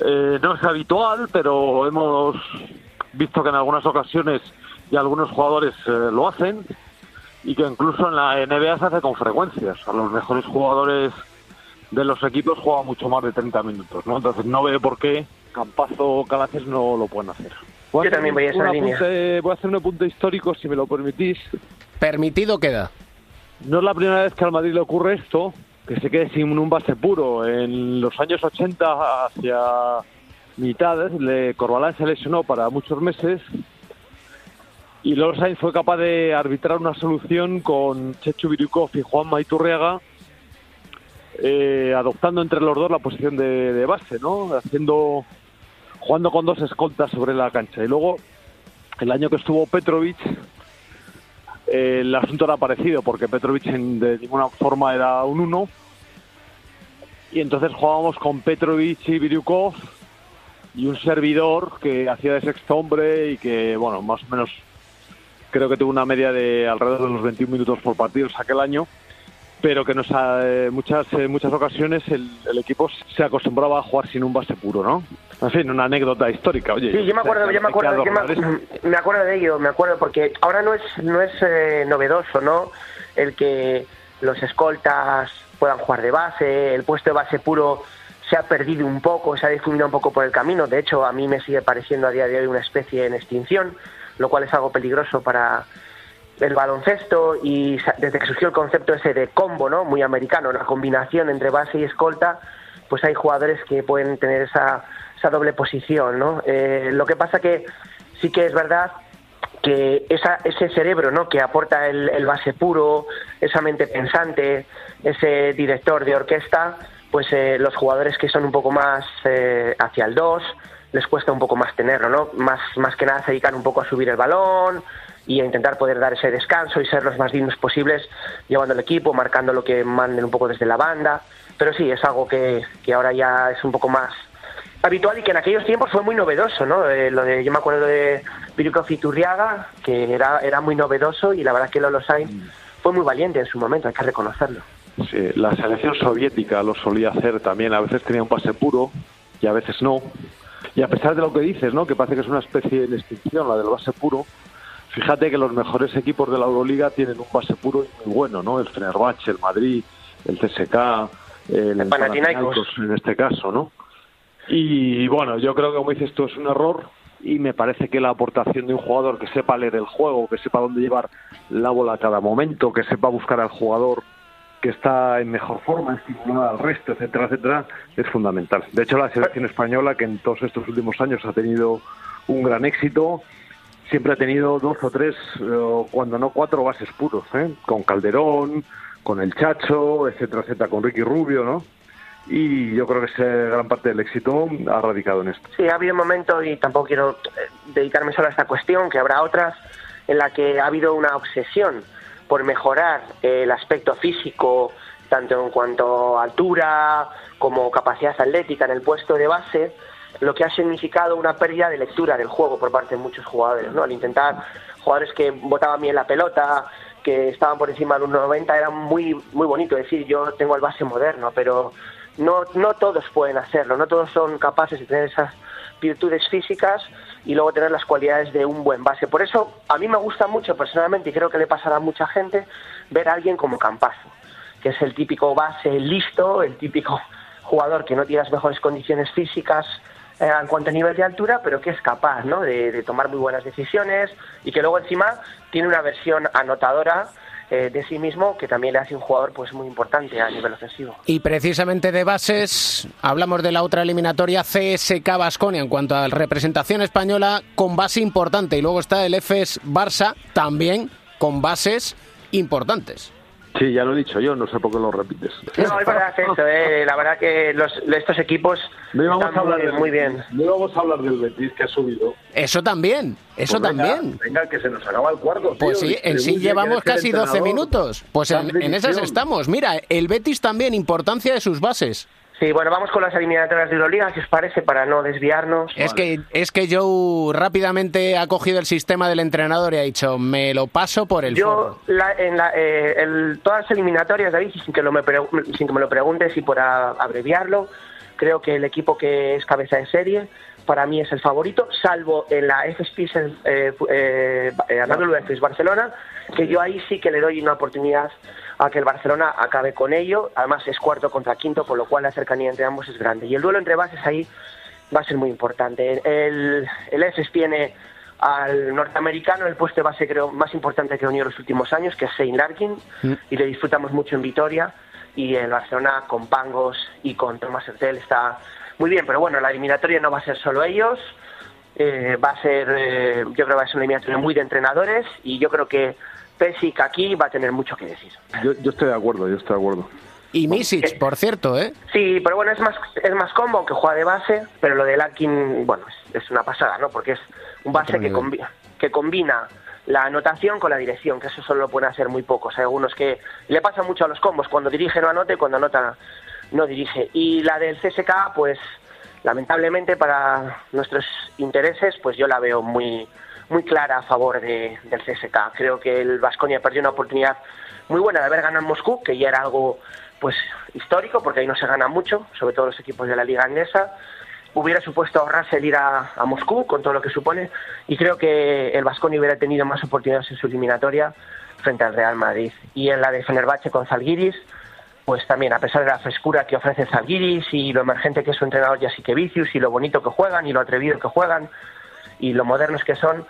Eh, no es habitual, pero hemos visto que en algunas ocasiones y algunos jugadores eh, lo hacen y que incluso en la NBA se hace con frecuencias. A los mejores jugadores de los equipos juegan mucho más de 30 minutos, ¿no? Entonces no veo por qué Campazo o Calaces no lo pueden hacer. Voy Yo también voy a esa línea. Apunte, voy a hacer un apunte histórico, si me lo permitís. Permitido queda. No es la primera vez que al Madrid le ocurre esto, que se quede sin un base puro. En los años 80 hacia mitad, le, Corbalán se lesionó para muchos meses y Sainz fue capaz de arbitrar una solución con Chechu Birukov y Juan Maiturriaga, eh, adoptando entre los dos la posición de, base, ¿no? Haciendo, jugando con dos escoltas sobre la cancha. Y luego, el año que estuvo Petrovic, eh, el asunto era parecido, porque Petrovic en, de ninguna forma era un uno. Y entonces jugábamos con Petrovic y Birukov y un servidor que hacía de sexto hombre y que, bueno, más o menos creo que tuvo una media de alrededor de los 21 minutos por partido aquel año, pero que nos eh, muchas eh, muchas ocasiones el, el, equipo se acostumbraba a jugar sin un base puro, ¿no? En fin, una anécdota histórica. Oye, sí, yo me acuerdo, yo me acuerdo, yo me, me, acuerdo de ello, me acuerdo porque ahora no es no es eh, novedoso, ¿no? El que los escoltas puedan jugar de base, el puesto de base puro se ha perdido un poco, se ha difundido un poco por el camino. De hecho, a mí me sigue pareciendo a día de hoy una especie en extinción, lo cual es algo peligroso para el baloncesto y desde que surgió el concepto ese de combo, ¿no? Muy americano, la combinación entre base y escolta, pues hay jugadores que pueden tener esa, esa doble posición, ¿no? Eh, lo que pasa que sí que es verdad que esa, ese cerebro ¿no? que aporta el, el base puro, esa mente pensante, ese director de orquesta, pues eh, los jugadores que son un poco más eh, hacia el 2 les cuesta un poco más tenerlo, ¿no? Más, más que nada se dedican un poco a subir el balón y a intentar poder dar ese descanso y ser los más dignos posibles llevando el equipo, marcando lo que manden un poco desde la banda. Pero sí, es algo que, que ahora ya es un poco más habitual y que en aquellos tiempos fue muy novedoso, ¿no? Eh, lo de, yo me acuerdo de Pirukov y Turriaga, que era, era muy novedoso y la verdad que Lolo Sainz fue muy valiente en su momento, hay que reconocerlo. Sí, la selección soviética lo solía hacer también, a veces tenía un pase puro y a veces no. Y a pesar de lo que dices, ¿no? que parece que es una especie de extinción, la del base puro, fíjate que los mejores equipos de la Euroliga tienen un base puro y muy bueno, ¿no? El Fenerbahce, el Madrid, el CSK, el, El. Panathinaikos en este caso, ¿no? Y bueno, yo creo que como dices tú es un error y me parece que la aportación de un jugador que sepa leer el juego, que sepa dónde llevar la bola a cada momento, que sepa buscar al jugador que está en mejor forma, estimular al resto, etcétera, etcétera, es fundamental. De hecho, la selección española, que en todos estos últimos años ha tenido un gran éxito, siempre ha tenido dos o tres, cuando no cuatro bases puros, ¿eh? con Calderón, con el Chacho, etcétera, etcétera, con Ricky Rubio, ¿no? Y yo creo que ese gran parte del éxito ha radicado en esto. Sí, ha habido un momento, y tampoco quiero eh, dedicarme solo a esta cuestión, que habrá otras, en la que ha habido una obsesión por mejorar eh, el aspecto físico, tanto en cuanto a altura como capacidad atlética en el puesto de base, lo que ha significado una pérdida de lectura del juego por parte de muchos jugadores, ¿no? Al intentar jugadores que botaban bien la pelota, que estaban por encima de un 90, era muy muy bonito decir yo tengo el base moderno, pero no no todos pueden hacerlo, no todos son capaces de tener esas virtudes físicas y luego tener las cualidades de un buen base. Por eso a mí me gusta mucho personalmente y creo que le pasará a mucha gente ver a alguien como Campazo, que es el típico base listo, el típico jugador que no tiene las mejores condiciones físicas eh, en cuanto a nivel de altura, pero que es capaz ¿no? de, de tomar muy buenas decisiones y que luego encima tiene una versión anotadora eh, de sí mismo que también le hace un jugador pues muy importante a nivel ofensivo. Y precisamente de bases, hablamos de la otra eliminatoria CSK Basconia en cuanto a representación española con base importante. Y luego está el FS Barça también con bases importantes. Sí, ya lo he dicho yo, no sé por qué lo repites. No, es verdad eso, eh, la verdad que los, estos equipos No íbamos están a hablar muy, del muy Betis. bien. No íbamos a hablar del Betis que ha subido. Eso también, eso Pues venga, también. Venga, que se nos acaba el cuarto. Pues tío, sí, en sí llevamos casi el 12 entrenador. minutos. Pues en, en esas estamos. Mira, el Betis también, importancia de sus bases. Sí, bueno, vamos con las eliminatorias de Euroliga, si os parece, para no desviarnos. Es que, es que Joe rápidamente ha cogido el sistema del entrenador y ha dicho, me lo paso por el. Yo, la- en la- eh, el- todas las eliminatorias, David, sin que, lo me sin que me lo preguntes y por a- abreviarlo, creo que el equipo que es cabeza de serie para mí es el favorito, salvo en la FSP eh, eh, eh, Barcelona, que yo ahí sí que le doy una oportunidad a que el Barcelona acabe con ello. Además es cuarto contra quinto, con lo cual la cercanía entre ambos es grande. Y el duelo entre bases ahí va a ser muy importante. El, el EFES tiene al norteamericano el puesto de base creo más importante que ha unido en los últimos años, que es Shane Larkin, y le disfrutamos mucho en Vitoria. Y el Barcelona con Pangos y con Thomas Hertel está muy bien, pero bueno, la eliminatoria no va a ser solo ellos, eh, va a ser, eh, yo creo que va a ser una eliminatoria muy de entrenadores y yo creo que Pesic aquí va a tener mucho que decir. Yo, yo estoy de acuerdo, yo estoy de acuerdo. Y Misic, por cierto, ¿eh? Sí, pero bueno, es más es más combo que juega de base, pero lo de Larkin, bueno, es, es una pasada, ¿no? Porque es un base que, combi- que combina la anotación con la dirección, que eso solo lo pueden hacer muy pocos. Hay algunos que le pasa mucho a los combos, cuando dirige no anota y cuando anota no dirige. Y la del CSK, pues lamentablemente para nuestros intereses, pues yo la veo muy muy clara a favor de- del CSK. Creo que el Vasconia perdió una oportunidad muy buena de haber ganado en Moscú, que ya era algo pues histórico, porque ahí no se gana mucho, sobre todo los equipos de la liga inglesa. Hubiera supuesto ahorrarse el ir a, a Moscú, con todo lo que supone, y creo que el Vasconia hubiera tenido más oportunidades en su eliminatoria frente al Real Madrid. Y en la de Fenerbahce con Zalgiris, pues también, a pesar de la frescura que ofrece Zalgiris y lo emergente que es su entrenador Jasikevicius y lo bonito que juegan y lo atrevido que juegan y lo modernos que son,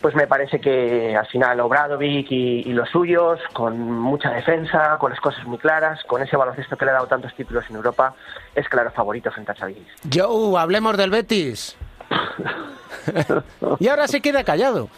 pues me parece que al final Obradovic y, y los suyos, con mucha defensa, con las cosas muy claras, con ese baloncesto que le ha dado tantos títulos en Europa, es claro favorito frente a Zalgiris. Joe, hablemos del Betis. y ahora se queda callado.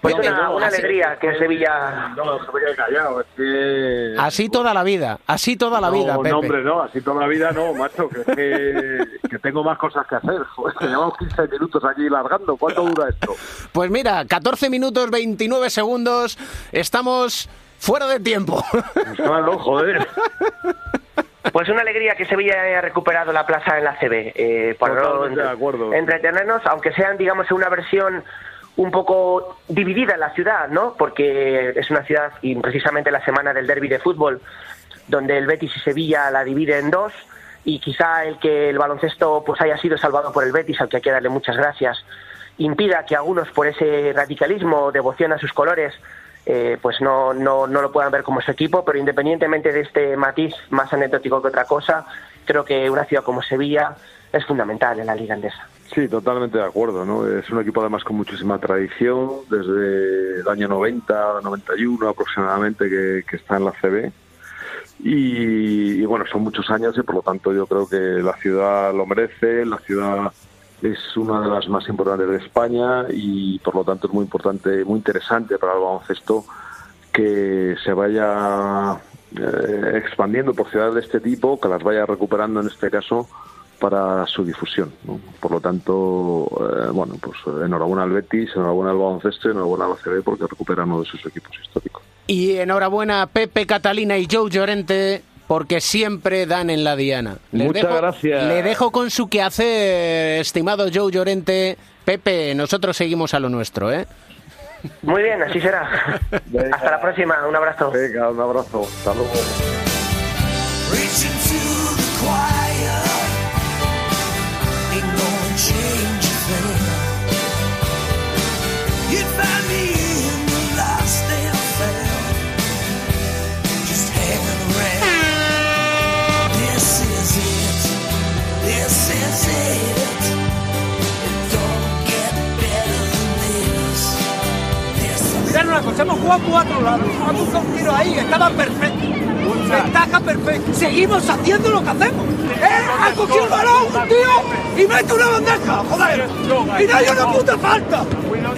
Pues No, una, no, una así- alegría que Sevilla... No, se me callado, es que... Así toda la vida, así toda la no, vida, Pepe. No, hombre, no, así toda la vida no, macho, que, es que, que tengo más cosas que hacer. Joder, que llevamos 15 minutos aquí largando. ¿Cuánto dura esto? Pues mira, 14 minutos 29 segundos, estamos fuera de tiempo. Claro, joder. Pues una alegría que Sevilla haya recuperado la plaza en la CB. Eh, para no entretenernos, aunque sean, digamos, en una versión un poco dividida la ciudad, ¿no? Porque es una ciudad, y precisamente la semana del derby de fútbol, donde el Betis y Sevilla la divide en dos, y quizá el que el baloncesto pues haya sido salvado por el Betis, al que hay que darle muchas gracias, impida que algunos por ese radicalismo devoción a sus colores eh, pues no, no, no lo puedan ver como su equipo, pero independientemente de este matiz más anecdótico que otra cosa, creo que una ciudad como Sevilla es fundamental en la liga andesa. Sí, totalmente de acuerdo. ¿no? Es un equipo además con muchísima tradición, desde el año 90, 91 aproximadamente, que, está en la CB. Y, y, bueno, son muchos años y por lo tanto yo creo que la ciudad lo merece, la ciudad es una de las más importantes de España y por lo tanto es muy importante, muy interesante para el baloncesto que se vaya eh, expandiendo por ciudades de este tipo, que las vaya recuperando en este caso para su difusión. ¿no? Por lo tanto, eh, bueno, pues enhorabuena al Betis, enhorabuena al baloncesto, enhorabuena al ACB porque recupera uno de sus equipos históricos. Y enhorabuena a Pepe, Catalina y Joe Llorente porque siempre dan en la diana. Le Muchas dejo, gracias. Le dejo con su quehacer, estimado Joe Llorente. Pepe, nosotros seguimos a lo nuestro, ¿eh? Muy bien, así será. Hasta la próxima, un abrazo. Venga, un abrazo. Hasta luego. Una cosa, hemos jugado cuatro lados, ha puesto un tiro ahí, estaba perfecto. Ventaja perfecta. Seguimos haciendo lo que hacemos. ¿Eh? Ha cogido el balón, tío, y mete una bandeja, joder. Y no hay una puta falta.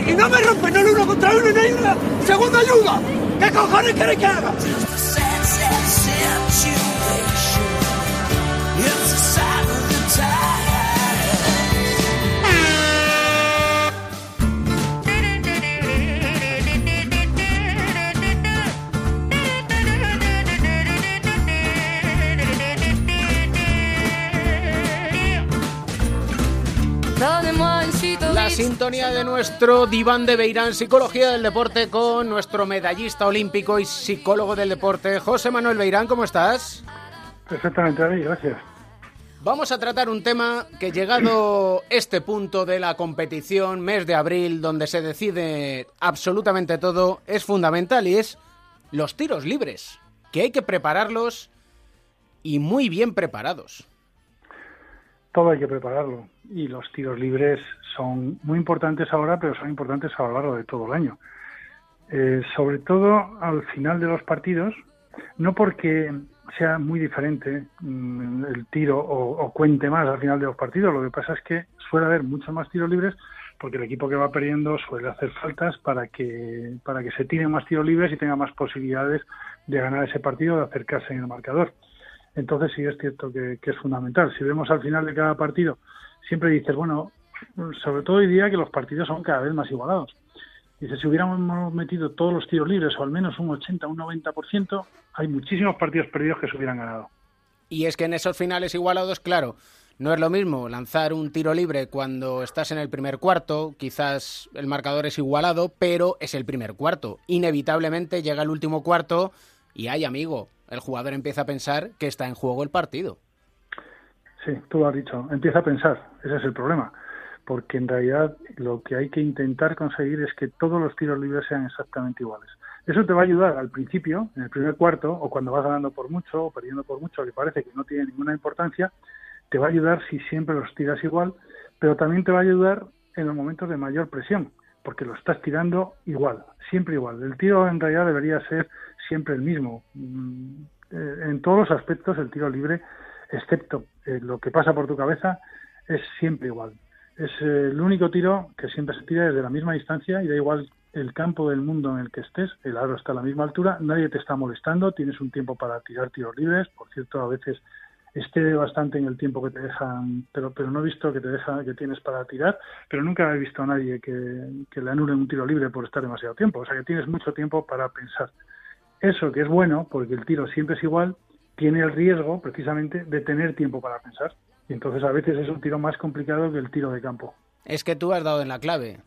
Y no me rompen no el uno contra uno y no hay una segunda ayuda. ¿Qué cojones queréis que haga? La sintonía de nuestro diván de Beirán, Psicología del Deporte, con nuestro medallista olímpico y psicólogo del deporte, José Manuel Beirán. ¿Cómo estás? Perfectamente, David, gracias. Vamos a tratar un tema que llegado este punto de la competición, mes de abril, donde se decide absolutamente todo, es fundamental y es los tiros libres, que hay que prepararlos y muy bien preparados. Todo hay que prepararlo y los tiros libres son muy importantes ahora, pero son importantes a lo largo de todo el año. Eh, sobre todo al final de los partidos, no porque sea muy diferente mmm, el tiro o, cuente más al final de los partidos, lo que pasa es que suele haber muchos más tiros libres porque el equipo que va perdiendo suele hacer faltas para que, para que se tiren más tiros libres y tenga más posibilidades de ganar ese partido, de acercarse en el marcador. Entonces sí es cierto que es fundamental. Si vemos al final de cada partido siempre dices, bueno, sobre todo hoy día que los partidos son cada vez más igualados. Dice, si hubiéramos metido todos los tiros libres, o al menos un 80, un 90%, hay muchísimos partidos perdidos que se hubieran ganado. Y es que en esos finales igualados, claro, no es lo mismo lanzar un tiro libre cuando estás en el primer cuarto, quizás el marcador es igualado, pero es el primer cuarto. Inevitablemente llega el último cuarto y hay amigo, el jugador empieza a pensar que está en juego el partido. Sí, tú lo has dicho, empieza a pensar, ese es el problema, porque en realidad lo que hay que intentar conseguir es que todos los tiros libres sean exactamente iguales. Eso te va a ayudar al principio, en el primer cuarto, o cuando vas ganando por mucho o perdiendo por mucho, que parece que no tiene ninguna importancia, te va a ayudar si siempre los tiras igual, pero también te va a ayudar en los momentos de mayor presión, porque lo estás tirando igual, siempre igual. El tiro en realidad debería ser siempre el mismo. En todos los aspectos el tiro libre excepto eh, lo que pasa por tu cabeza, es siempre igual. Es eh, el único tiro que siempre se tira desde la misma distancia y da igual el campo del mundo en el que estés, el aro está a la misma altura, nadie te está molestando, tienes un tiempo para tirar tiros libres, por cierto, a veces esté bastante en el tiempo que te dejan, pero pero no he visto que te deja que tienes para tirar, pero nunca he visto a nadie que, que le anulen un tiro libre por estar demasiado tiempo, o sea que tienes mucho tiempo para pensar. Eso que es bueno, porque el tiro siempre es igual, tiene el riesgo precisamente de tener tiempo para pensar. Y entonces a veces es un tiro más complicado que el tiro de campo. Es que tú has dado en la clave.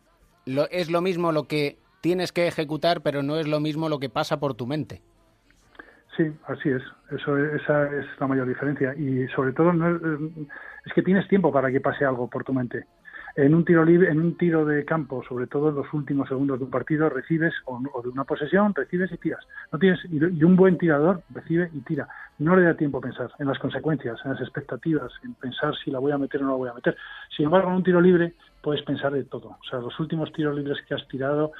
Lo, es lo mismo lo que tienes que ejecutar, pero no es lo mismo lo que pasa por tu mente. Sí, así es. Eso, esa es la mayor diferencia. Y sobre todo no es, es que tienes tiempo para que pase algo por tu mente en un tiro libre, en un tiro de campo, sobre todo en los últimos segundos de un partido, recibes o, de una posesión, recibes y tiras. No tienes y, un buen tirador recibe y tira. No le da tiempo a pensar en las consecuencias, en las expectativas, en pensar si la voy a meter o no la voy a meter. Sin embargo, en un tiro libre puedes pensar de todo. O sea, los últimos tiros libres que has tirado,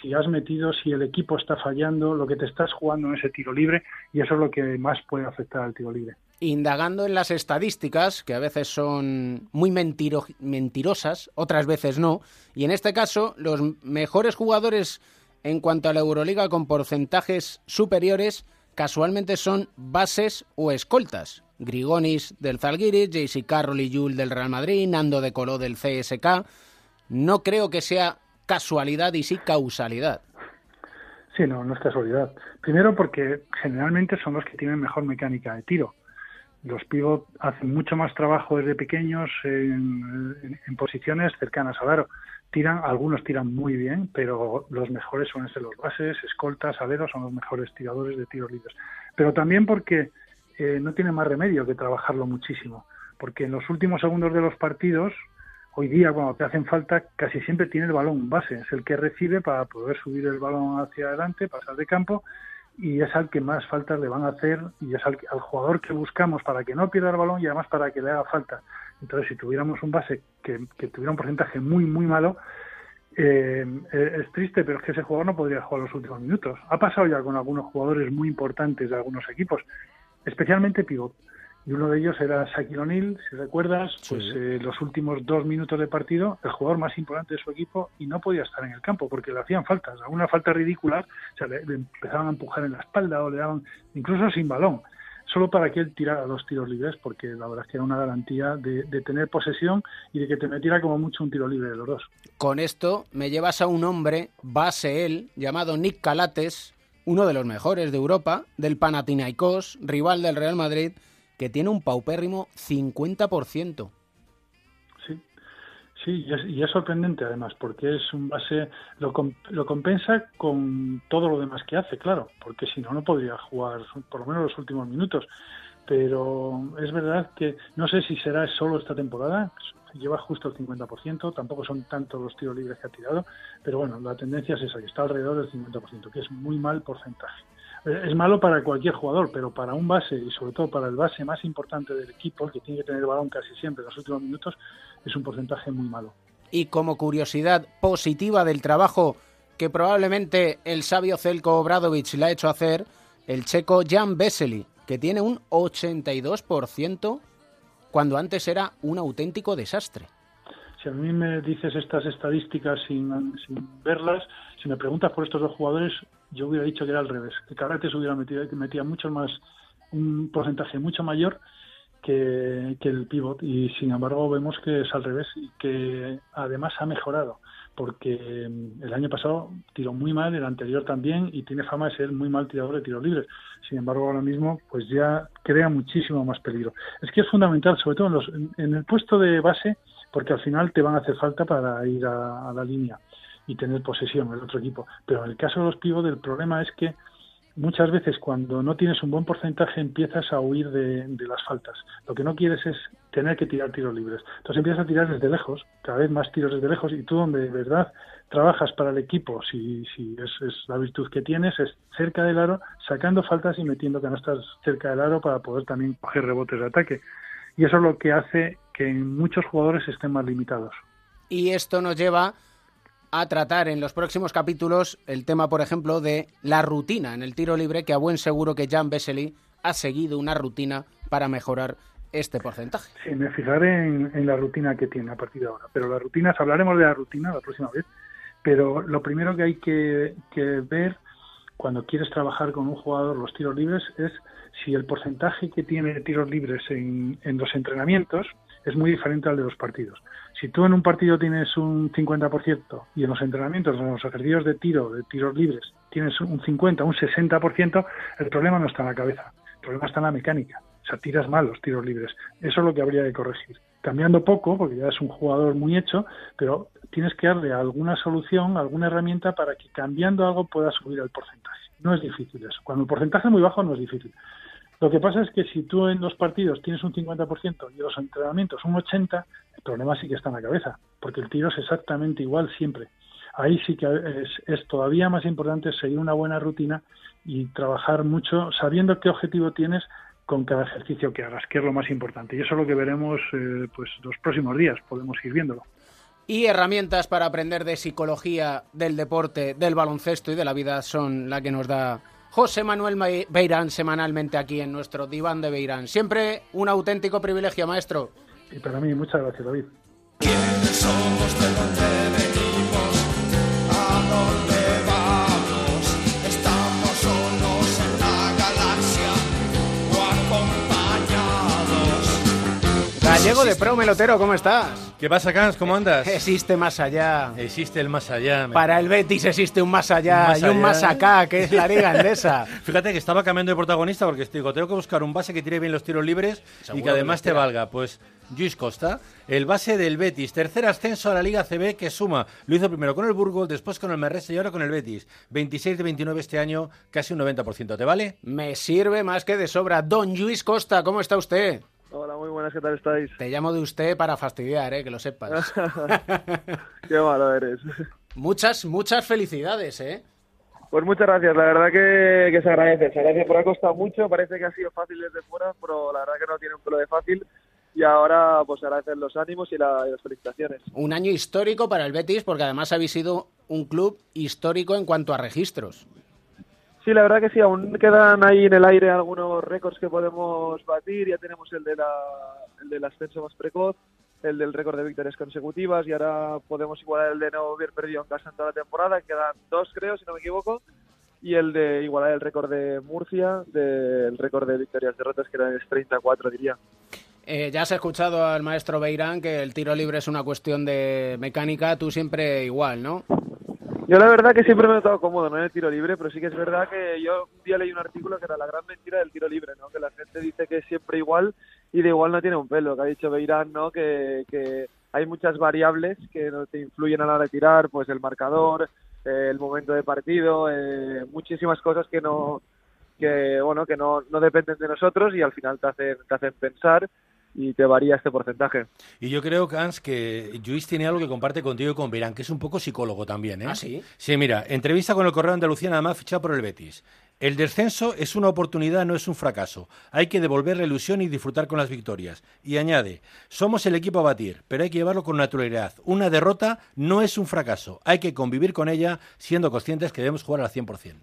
si has metido, si el equipo está fallando, lo que te estás jugando en ese tiro libre y eso es lo que más puede afectar al tiro libre indagando en las estadísticas, que a veces son muy mentirosas, otras veces no, y en este caso los mejores jugadores en cuanto a la Euroliga con porcentajes superiores casualmente son bases o escoltas. Grigonis del Zalgiris, JC Carroll y Jules del Real Madrid, Nando de Coló del CSK. No creo que sea casualidad y sí causalidad. Sí, no, no es casualidad. Primero porque generalmente son los que tienen mejor mecánica de tiro los pivot hacen mucho más trabajo desde pequeños en, posiciones cercanas al aro. Tiran, algunos tiran muy bien, pero los mejores suelen ser los bases, escoltas, aleros, son los mejores tiradores de tiros libres. Pero también porque eh, no tiene más remedio que trabajarlo muchísimo, porque en los últimos segundos de los partidos, hoy día cuando te hacen falta, casi siempre tiene el balón base, es el que recibe para poder subir el balón hacia adelante, pasar de campo y es al que más faltas le van a hacer y es al, jugador que buscamos para que no pierda el balón y además para que le haga falta. Entonces, si tuviéramos un base que, tuviera un porcentaje muy, muy malo, eh, es triste, pero es que ese jugador no podría jugar los últimos minutos. Ha pasado ya con algunos jugadores muy importantes de algunos equipos, especialmente pivot y uno de ellos era Shaquille O'Neal, si recuerdas, pues eh, los últimos dos minutos de partido, el jugador más importante de su equipo y no podía estar en el campo porque le hacían faltas, alguna falta ridícula, o sea, le, empezaban a empujar en la espalda o le daban, incluso sin balón, solo para que él tirara los tiros libres, porque la verdad es que era una garantía de, de tener posesión y de que te metiera como mucho un tiro libre de los dos. Con esto me llevas a un hombre, base él, llamado Nick Calates, uno de los mejores de Europa, del Panathinaikos, rival del Real Madrid, que tiene un paupérrimo 50%. Sí, sí, y es, sorprendente además, porque es un base, lo, lo compensa con todo lo demás que hace, claro, porque si no, no podría jugar por lo menos los últimos minutos. Pero es verdad que no sé si será solo esta temporada, lleva justo el 50%, tampoco son tantos los tiros libres que ha tirado, pero bueno, la tendencia es esa, que está alrededor del 50%, que es muy mal porcentaje es malo para cualquier jugador, pero para un base y sobre todo para el base más importante del equipo, el que tiene que tener el balón casi siempre en los últimos minutos, es un porcentaje muy malo. Y como curiosidad positiva del trabajo que probablemente el sabio Zelko Obradovic le ha hecho hacer, el checo Jan Vesely, que tiene un 82% cuando antes era un auténtico desastre. Si a mí me dices estas estadísticas sin, verlas, si me preguntas por estos dos jugadores, yo hubiera dicho que era al revés, que Karate se hubiera metido, que metía mucho más, un porcentaje mucho mayor que, el pivot y sin embargo vemos que es al revés y que además ha mejorado porque mm, el año pasado tiró muy mal, el anterior también y tiene fama de ser muy mal tirador de tiros libres. Sin embargo, ahora mismo pues ya crea muchísimo más peligro. Es que es fundamental, sobre todo en, los, en el puesto de base, porque al final te van a hacer falta para ir a la línea y tener posesión el otro equipo. Pero en el caso de los pivos, el problema es que muchas veces cuando no tienes un buen porcentaje empiezas a huir de, las faltas. Lo que no quieres es tener que tirar tiros libres. Entonces empiezas a tirar desde lejos, cada vez más tiros desde lejos, y tú donde de verdad trabajas para el equipo, si, si es, es la virtud que tienes, es cerca del aro, sacando faltas y metiendo canastas cerca del aro para poder también coger rebotes de ataque. Y eso es lo que hace que muchos jugadores estén más limitados. Y esto nos lleva a tratar en los próximos capítulos el tema, por ejemplo, de la rutina en el tiro libre, que a buen seguro que Jan Vesely ha seguido una rutina para mejorar este porcentaje. Sí, me fijaré en, la rutina que tiene a partir de ahora. Pero las rutinas, hablaremos de la rutina la próxima vez, pero lo primero que hay que, ver cuando quieres trabajar con un jugador los tiros libres es si el porcentaje que tiene de tiros libres en, en los entrenamientos es muy diferente al de los partidos. Si tú en un partido tienes un 50% y en los entrenamientos, en los ejercicios de tiro, de tiros libres, tienes un 50, un 60%, el problema no está en la cabeza, el problema está en la mecánica. O sea, tiras mal los tiros libres. Eso es lo que habría que corregir. Cambiando poco, porque ya es un jugador muy hecho, pero tienes que darle alguna solución, alguna herramienta para que cambiando algo pueda subir el porcentaje. No es difícil eso. Cuando el porcentaje es muy bajo no es difícil. Lo que pasa es que si tú en los partidos tienes un 50% y en los entrenamientos un 80%, el problema sí que está en la cabeza, porque el tiro es exactamente igual siempre. Ahí sí que es, todavía más importante seguir una buena rutina y trabajar mucho sabiendo qué objetivo tienes con cada ejercicio que hagas, que es lo más importante. Y eso es lo que veremos eh, pues los próximos días, podemos ir viéndolo. Y herramientas para aprender de psicología, del deporte, del baloncesto y de la vida son la que nos da José Manuel Beirán semanalmente aquí en nuestro diván de Beirán. Siempre un auténtico privilegio, maestro. Y para mí, muchas gracias, David. Gallego de Pro Melotero, ¿cómo estás? ¿Qué pasa, Cans? ¿Cómo andas? Existe más allá. Existe el más allá. Para el Betis existe un más allá y un más acá, que es la liga andesa. Fíjate que estaba cambiando de protagonista porque digo, tengo que buscar un base que tire bien los tiros libres y que además te valga. Pues Luis Costa, el base del Betis, tercer ascenso a la Liga CB que suma. Lo hizo primero con el Burgos, después con el Merrese y ahora con el Betis. 26 de 29 este año, casi un 90%. ¿Te vale? Me sirve más que de sobra. Don Luis Costa, ¿cómo está usted? Hola, muy buenas, ¿qué tal estáis? Te llamo de usted para fastidiar, ¿eh? que lo sepas. Qué malo eres. Muchas, muchas felicidades, ¿eh? Pues muchas gracias, la verdad que, que se agradece, se agradece, por ha costado mucho, parece que ha sido fácil desde fuera, pero la verdad que no tiene un pelo de fácil y ahora pues se agradecen los ánimos y, la- y las felicitaciones. Un año histórico para el Betis porque además habéis sido un club histórico en cuanto a registros. Sí, la verdad que sí, aún quedan ahí en el aire algunos récords que podemos batir. Ya tenemos el, de la, el del ascenso más precoz, el del récord de victorias consecutivas y ahora podemos igualar el de no haber perdido en casa en toda la temporada. Quedan dos, creo, si no me equivoco. Y el de igualar el récord de Murcia, del récord de victorias derrotas, que era es 34, diría. Eh, ya has escuchado al maestro Beirán que el tiro libre es una cuestión de mecánica, tú siempre igual, ¿no? Yo la verdad que siempre me he notado cómodo ¿no? en el tiro libre, pero sí que es verdad que yo un día leí un artículo que era la gran mentira del tiro libre, ¿no? que la gente dice que es siempre igual y de igual no tiene un pelo, que ha dicho Beirán, ¿no? que, que hay muchas variables que no te influyen a la hora de tirar, pues el marcador, eh, el momento de partido, eh, muchísimas cosas que no que bueno que no, no dependen de nosotros y al final te hacen, te hacen pensar y te varía este porcentaje. Y yo creo, Cans, que Luis tiene algo que comparte contigo y con Beirán, que es un poco psicólogo también, ¿eh? ¿Ah, sí? Sí, mira, entrevista con el Correo Andalucía, nada más fichado por el Betis. El descenso es una oportunidad, no es un fracaso. Hay que devolver la ilusión y disfrutar con las victorias. Y añade, somos el equipo a batir, pero hay que llevarlo con naturalidad. Una derrota no es un fracaso. Hay que convivir con ella siendo conscientes que debemos jugar al 100%.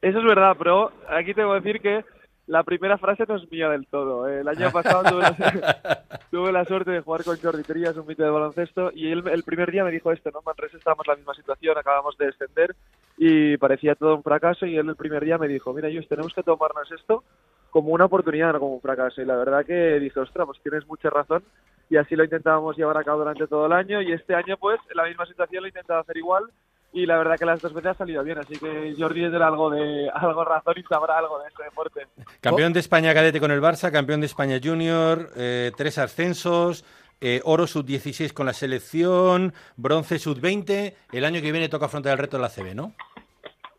Eso es verdad, pero aquí tengo que decir que la primera frase no es mía del todo. El año pasado tuve la, tuve la suerte de jugar con Jordi Trías, un mito de baloncesto, y él el primer día me dijo esto, ¿no? Manresa estábamos en la misma situación, acabamos de descender y parecía todo un fracaso y él el primer día me dijo, mira, Yus, tenemos que tomarnos esto como una oportunidad, no como un fracaso. Y la verdad que dije, ostras, pues tienes mucha razón y así lo intentábamos llevar a cabo durante todo el año y este año pues en la misma situación lo he intentado hacer igual y la verdad que las dos veces ha salido bien, así que Jordi es de algo de algo razón y sabrá algo de este deporte. Campeón de España cadete con el Barça, campeón de España junior, eh, tres ascensos, eh, oro sub-16 con la selección, bronce sub-20. El año que viene toca afrontar el reto de la CB, ¿no?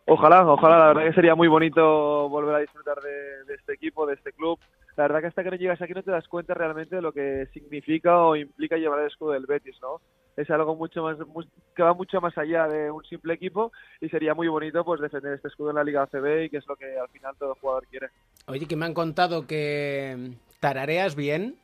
Ojalá, ojalá, la verdad que sería muy bonito volver a disfrutar de, de este equipo, de este club. La verdad que hasta que no llegas aquí no te das cuenta realmente de lo que significa o implica llevar el escudo del Betis, ¿no? Es algo mucho más mu- que va mucho más allá de un simple equipo y sería muy bonito pues defender este escudo en la Liga ACB y que es lo que al final todo jugador quiere. Oye, que me han contado que tarareas bien.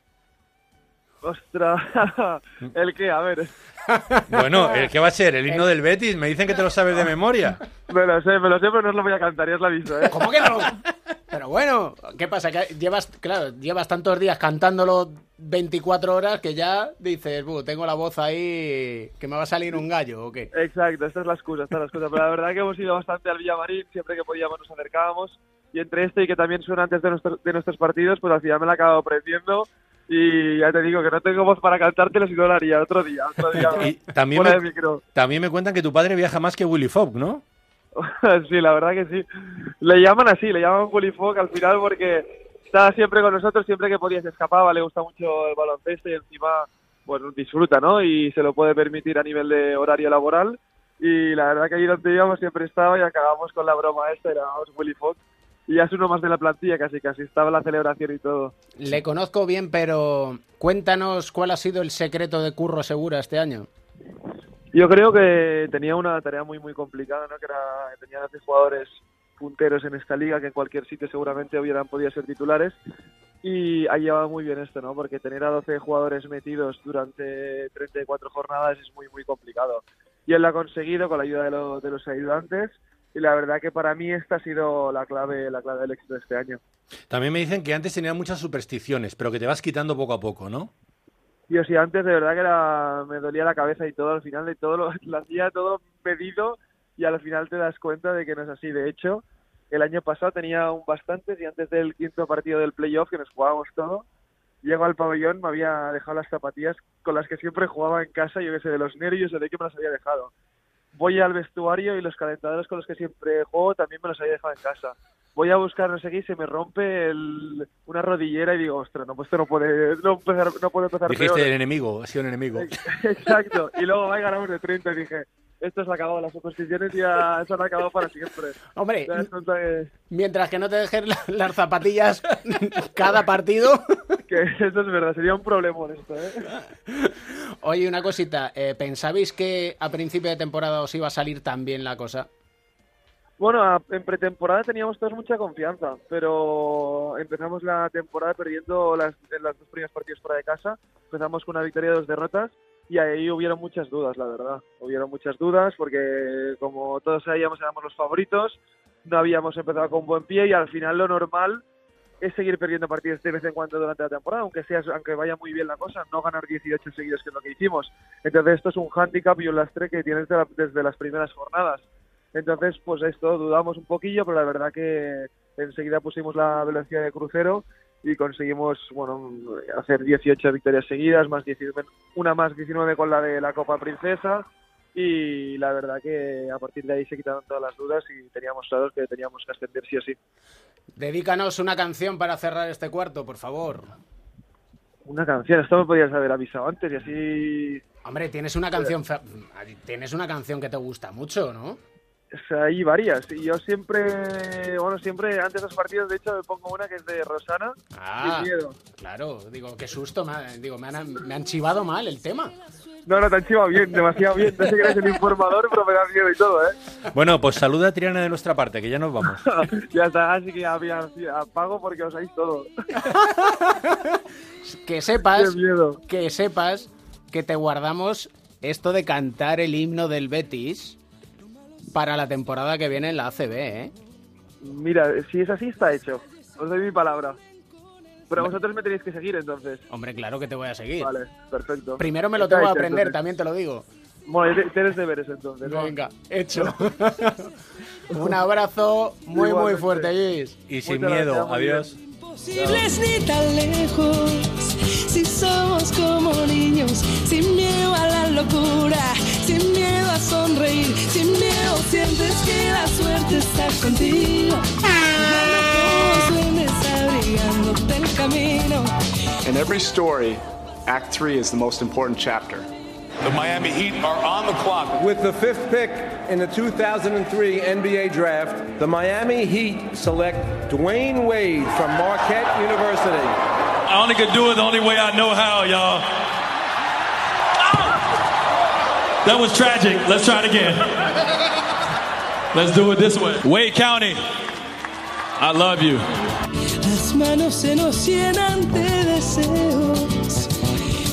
Ostras, el que, a ver, Bueno, ¿el qué va a ser? ¿El himno del Betis? Me dicen que te lo sabes de memoria. me lo sé, me lo sé, pero no os lo voy a cantar, ya os lo aviso, ¿eh? ¿Cómo que no? Pero bueno, ¿qué pasa? Que llevas, claro, llevas tantos días cantándolo 24 horas que ya dices, "Bu, tengo la voz ahí que me va a salir un gallo o qué. Exacto, esta es la excusa, esta es la excusa. Pero la verdad que hemos ido bastante al Villamarín, siempre que podíamos nos acercábamos. Y entre este y que también suena antes de, nuestro- de nuestros partidos, pues al final me la acabo aprendiendo. Y ya te digo que no tengo voz para cantártelo, si no lo haría otro día, otro día. Y también me, micro. también me cuentan que tu padre viaja más que Willy Fogg, ¿no? sí, la verdad que sí. Le llaman así, le llaman Willy Fogg al final porque está siempre con nosotros, siempre que podía se escapaba, le gusta mucho el baloncesto y encima pues disfruta, ¿no? Y se lo puede permitir a nivel de horario laboral y la verdad que ahí donde íbamos siempre estaba y acabamos con la broma esta, éramos Willy Fox y ya es uno más de la plantilla casi casi, estaba la celebración y todo. Le conozco bien, pero cuéntanos cuál ha sido el secreto de Curro Segura este año. Yo creo que tenía una tarea muy muy complicada, ¿no? Que era tenía 12 jugadores punteros en esta liga que en cualquier sitio seguramente hubieran podido ser titulares y ha llevado muy bien esto, ¿no? Porque tener a 12 jugadores metidos durante 34 jornadas es muy muy complicado. Y él lo ha conseguido con la ayuda de, lo- de los ayudantes y la verdad que para mí esta ha sido la clave la clave del éxito de este año. También me dicen que antes tenía muchas supersticiones, pero que te vas quitando poco a poco, ¿no? Yo sí, antes de verdad que era, me dolía la cabeza y todo, al final de todo lo, lo hacía todo medido y al final te das cuenta de que no es así. De hecho, el año pasado tenía aún bastantes y antes del quinto partido del playoff, que nos jugábamos todo, llego al pabellón, me había dejado las zapatillas con las que siempre jugaba en casa, yo que sé, de los nervios de que me las había dejado. Voy al vestuario y los calentadores con los que siempre juego también me los había dejado en casa. Voy a buscar no sé qué y se me rompe el- una rodillera y digo, ostras, no, pues esto no puede, no, empezar- no puede empezar Dijiste peor". el enemigo, ha sido un enemigo. Exacto. Y luego y ganamos de 30 y dije, esto se ha acabado, las supersticiones ya se han acabado para siempre. Hombre, que, Mientras que no te dejes la- las zapatillas cada partido. que eso es verdad, sería un problema esto, ¿eh? Oye, una cosita, eh, ¿pensabais que a principio de temporada os iba a salir tan bien la cosa? Bueno, en pretemporada teníamos todos mucha confianza, pero empezamos la temporada perdiendo las, en dos primeros partidos fuera de casa. Empezamos con una victoria y dos derrotas y ahí hubieron muchas dudas, la verdad. Hubieron muchas dudas porque, como todos sabíamos, éramos los favoritos, no habíamos empezado con buen pie y al final lo normal es seguir perdiendo partidos de vez en cuando durante la temporada, aunque sea, aunque vaya muy bien la cosa, no ganar 18 seguidos que es lo que hicimos. Entonces esto es un hándicap y un lastre que tienes desde, desde las primeras jornadas. Entonces, pues esto dudamos un poquillo, pero la verdad que enseguida pusimos la velocidad de crucero y conseguimos, bueno, hacer 18 victorias seguidas, más 19, una más 19 con la de la Copa Princesa y la verdad que a partir de ahí se quitaron todas las dudas y teníamos claro que teníamos que ascender sí o sí. Dedícanos una canción para cerrar este cuarto, por favor. Una canción, esto me podías haber avisado antes y así... Hombre, tienes una canción fa- tienes una canción que te gusta mucho, ¿no? Hay varias. Y yo siempre, bueno, siempre antes de los partidos, de hecho, me pongo una que es de Rosana. Ah, Sin miedo. claro, digo, qué susto, me, digo, me han, me han chivado mal el tema. No, no, te han chivado bien, demasiado bien. No sé que eres el informador, pero me da miedo y todo, ¿eh? Bueno, pues saluda a Triana de nuestra parte, que ya nos vamos. ya está, así que había, apago porque os sabéis todo. Que sepas, que sepas que te guardamos esto de cantar el himno del Betis para la temporada que viene en la ACB, ¿eh? Mira, si es así, está hecho. Os doy mi palabra. Pero vosotros me tenéis que seguir, entonces. Hombre, claro que te voy a seguir. Vale, perfecto. Primero me lo Está tengo que aprender, entonces. también te lo digo. Bueno, tienes deberes, entonces. ¿no? Venga, hecho. Un abrazo muy, muy fuerte, Luis. Y sin Muchas miedo, gracias, adiós. imposibles ni tan lejos. Somos como niños, sin miedo a la locura, sin miedo a sonreír, sin miedo sientes que la suerte está contigo. In every story, Act 3 is the most important chapter. The Miami Heat are on the clock. With the fifth pick in the 2003 NBA Draft, the Miami Heat select Dwayne Wade from Marquette University. I only could do it the only way I know how, y'all. That was tragic. Let's try it again. Let's do it this way. Wade County, I love you. Las manos se nos llenan de deseos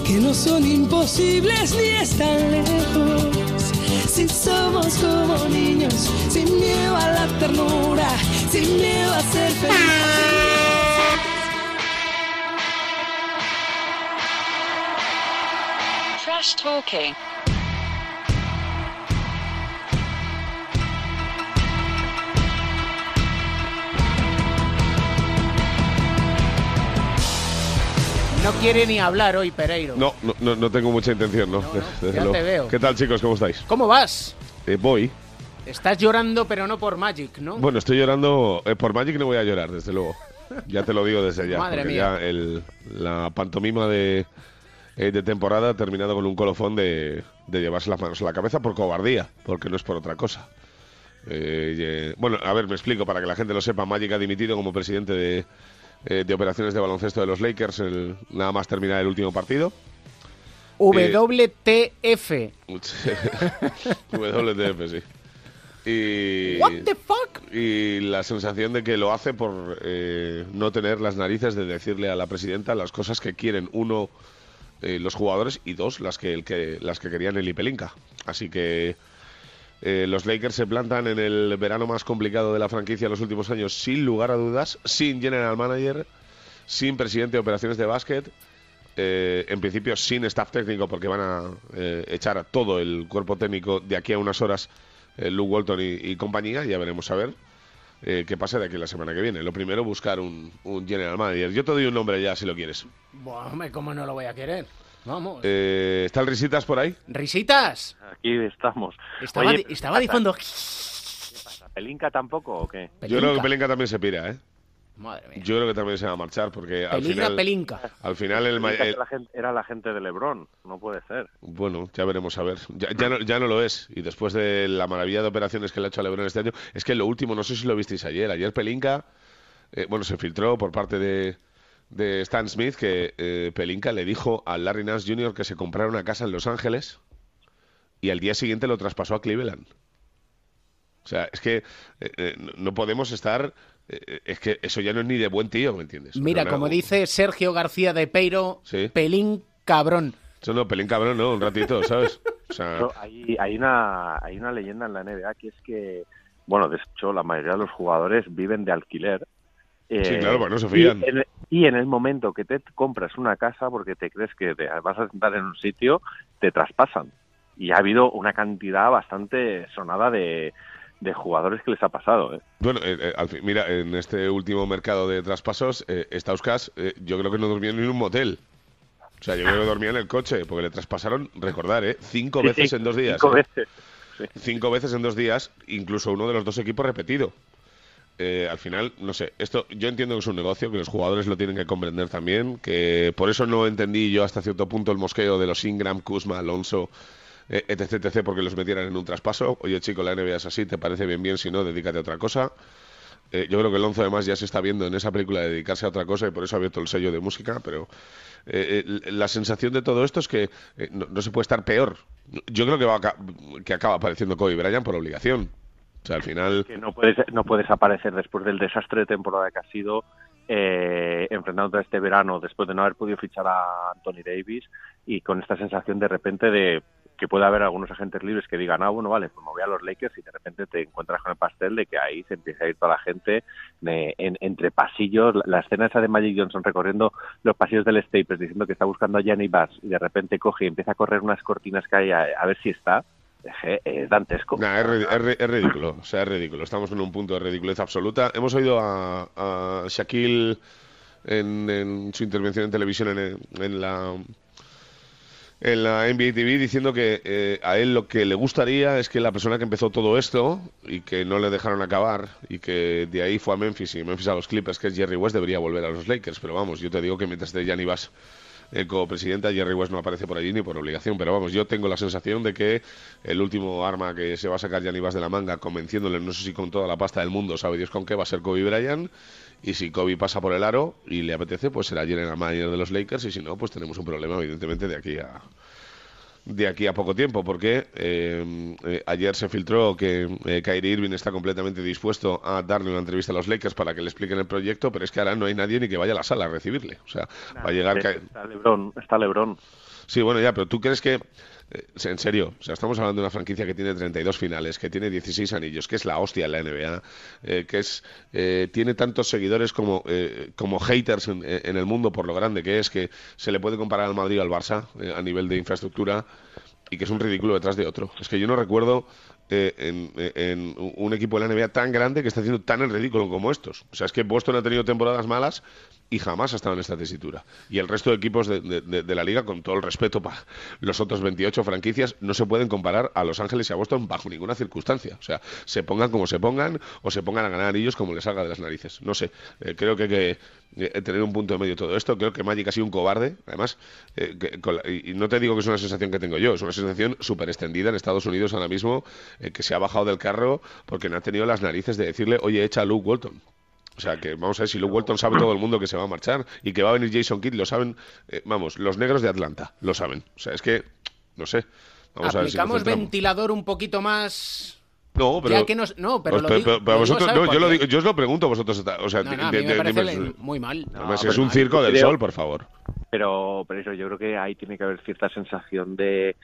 que no son imposibles ni están lejos. Si somos como niños, sin miedo a la ternura, sin miedo a ser felices. Trash talking. No quiere ni hablar hoy, Pereiro. No, no, no, no tengo mucha intención, ¿no? Desde ya luego. te veo. ¿Qué tal, chicos? ¿Cómo estáis? ¿Cómo vas? Eh, voy. Estás llorando, pero no por Magic, ¿no? Bueno, estoy llorando. eh, por Magic no voy a llorar, desde luego. Ya te lo digo desde ya. Madre porque mía. ya el- la pantomima de, eh, de temporada ha terminado con un colofón de, de llevarse las manos a la cabeza por cobardía, porque no es por otra cosa. Eh, eh, bueno, a ver, me explico para que la gente lo sepa. Magic ha dimitido como presidente de, eh, de operaciones de baloncesto de los Lakers el- nada más terminar el último partido. WTF. WTF, sí. Y, What the fuck? y la sensación de que lo hace por eh, no tener las narices de decirle a la presidenta las cosas que quieren, uno, eh, los jugadores, y dos, las que, el que, las que querían el Ipelinka. Así que eh, los Lakers se plantan en el verano más complicado de la franquicia en los últimos años, sin lugar a dudas, sin general manager, sin presidente de operaciones de básquet, eh, en principio sin staff técnico porque van a eh, echar a todo el cuerpo técnico de aquí a unas horas, eh, Luke Walton y, y compañía, ya veremos a ver eh, qué pasa de aquí la semana que viene. Lo primero, buscar un, general manager. Yo te doy un nombre ya si lo quieres. Hombre, ¿cómo no lo voy a querer? Vamos. Eh, ¿Está el Risitas por ahí? ¿Risitas? Aquí estamos. Estaba, Oye, di- estaba diciendo... ¿Pelinca tampoco o qué? Yo creo que Pelinka también se pira, ¿eh? Madre mía. Yo creo que también se va a marchar porque al Pelinka, final... pelinca. Al final el, el- era la gente- era la gente de Lebron, no puede ser. Bueno, ya veremos a ver. Ya, ya no, ya no lo es. Y después de la maravilla de operaciones que le ha hecho a Lebron este año, es que lo último, no sé si lo visteis ayer. Ayer Pelinka, eh, bueno, se filtró por parte de, de Stan Smith que eh, Pelinka le dijo a Larry Nance Jr. que se comprara una casa en Los Ángeles y al día siguiente lo traspasó a Cleveland. O sea, es que eh, eh, no- podemos estar. eh, es que eso ya no es ni de buen tío, ¿me entiendes? Mira, como dice Sergio García de Peiro, Sí. pelín cabrón. Eso no, Pelín cabrón, no, un ratito, ¿sabes? O sea, Pero hay, hay, una, hay una leyenda en la NBA que es que, bueno, de hecho, la mayoría de los jugadores viven de alquiler. Eh, Sí, claro, no se fían. Y en, y en el momento que te compras una casa porque te crees que te vas a sentar en un sitio, te traspasan. Y ha habido una cantidad bastante sonada de, de jugadores que les ha pasado. ¿eh? Bueno, eh, eh, al fin- mira, en este último mercado de traspasos, eh, Stauskas, eh, yo creo que no durmió ni en un motel. O sea, yo creo que dormía en el coche, porque le traspasaron, recordar, ¿eh? Cinco Sí, veces sí, en dos días. cinco veces. Cinco veces en dos días, incluso uno de los dos equipos repetido. Eh, al final, no sé, esto yo entiendo que es un negocio, que los jugadores lo tienen que comprender también, que por eso no entendí yo hasta cierto punto el mosqueo de los Ingram, Kuzma, Alonso, eh, etc, etc, porque los metieran en un traspaso. Oye, chico, la NBA es así, te parece bien, bien, si no, dedícate a otra cosa. Eh, yo creo que Alonso además ya se está viendo en esa película de dedicarse a otra cosa y por eso ha abierto el sello de música, pero eh, eh, la sensación de todo esto es que no, se puede estar peor. Yo creo que, va a que acaba apareciendo Kobe Bryant por obligación. O sea, al final... que no puedes no puedes aparecer después del desastre de temporada que ha sido eh, enfrentándote a este verano después de no haber podido fichar a Anthony Davis y con esta sensación de repente de que puede haber algunos agentes libres que digan ah bueno vale pues me voy a los Lakers y de repente te encuentras con el pastel de que ahí se empieza a ir toda la gente en- entre pasillos la, la escena esa de Magic Johnson recorriendo los pasillos del Staples diciendo que está buscando a Gianni Bass y de repente coge y empieza a correr unas cortinas que hay a ver si está es, es es, ri- es ri- es ridículo, o sea, es ridículo. Estamos en un punto de ridiculez absoluta. Hemos oído a, Shaquille en, su intervención en televisión en, la en la NBA TV diciendo que eh, a él lo que le gustaría es que la persona que empezó todo esto y que no le dejaron acabar y que de ahí fue a Memphis y Memphis a los Clippers, que es Jerry West, debería volver a los Lakers. Pero vamos, yo te digo que mientras esté Gianni eh, como presidenta, Jerry West no aparece por allí ni por obligación. Pero vamos, yo tengo la sensación de que el último arma que se va a sacar Gianni Bass de la manga, convenciéndole, no sé si con toda la pasta del mundo, sabe Dios con qué, va a ser Kobe Bryant. Y si Kobe pasa por el aro y le apetece, pues será general manager de los Lakers. Y si no, pues tenemos un problema, evidentemente, de aquí a, de aquí a poco tiempo, porque eh, eh, ayer se filtró que eh, Kyrie Irving está completamente dispuesto a darle una entrevista a los Lakers para que le expliquen el proyecto, pero es que ahora no hay nadie ni que vaya a la sala a recibirle. O sea, va a llegar... Está LeBron está LeBron Sí, bueno, ya, pero tú crees que, eh, en serio, o sea, estamos hablando de una franquicia que tiene 32 finales, que tiene 16 anillos, que es la hostia en la NBA, eh, que es eh, tiene tantos seguidores como, eh, como haters en, en el mundo por lo grande que es, que se le puede comparar al Madrid o al Barça eh, a nivel de infraestructura y que es un ridículo detrás de otro. Es que yo no recuerdo eh, en, en un equipo de la NBA tan grande que está haciendo tan el ridículo como estos. O sea, es que Boston ha tenido temporadas malas y jamás ha estado en esta tesitura. Y el resto de equipos de, de- la liga, con todo el respeto para los otros 28 franquicias, no se pueden comparar a Los Ángeles y a Boston bajo ninguna circunstancia. O sea, se pongan como se pongan o se pongan a ganar anillos como les salga de las narices. No sé, eh, creo que hay que eh, tener un punto de medio todo esto. Creo que Magic ha sido un cobarde, además, eh, que- con la- y no te digo que es una sensación que tengo yo, es una sensación súper extendida en Estados Unidos ahora mismo, que se ha bajado del carro porque no ha tenido las narices de decirle, oye, echa a Luke Walton. O sea, que vamos a ver si Luke Walton sabe todo el mundo que se va a marchar y que va a venir Jason Kidd, lo saben, eh, vamos, los negros de Atlanta, lo saben. O sea, es que, no sé, vamos a ver si ventilador un poquito más... No, pero... Ya que nos- no, pero Pues, lo pero- digo- pero- pero lo digo, vosotros, ¿sabes no, yo, lo digo, yo os lo pregunto a vosotros. O sea, No, de- no, a mí de- me de- parece dime- muy mal. Además, es pero un circo del creo- sol, por favor. Pero, pero eso, yo creo que ahí tiene que haber cierta sensación de...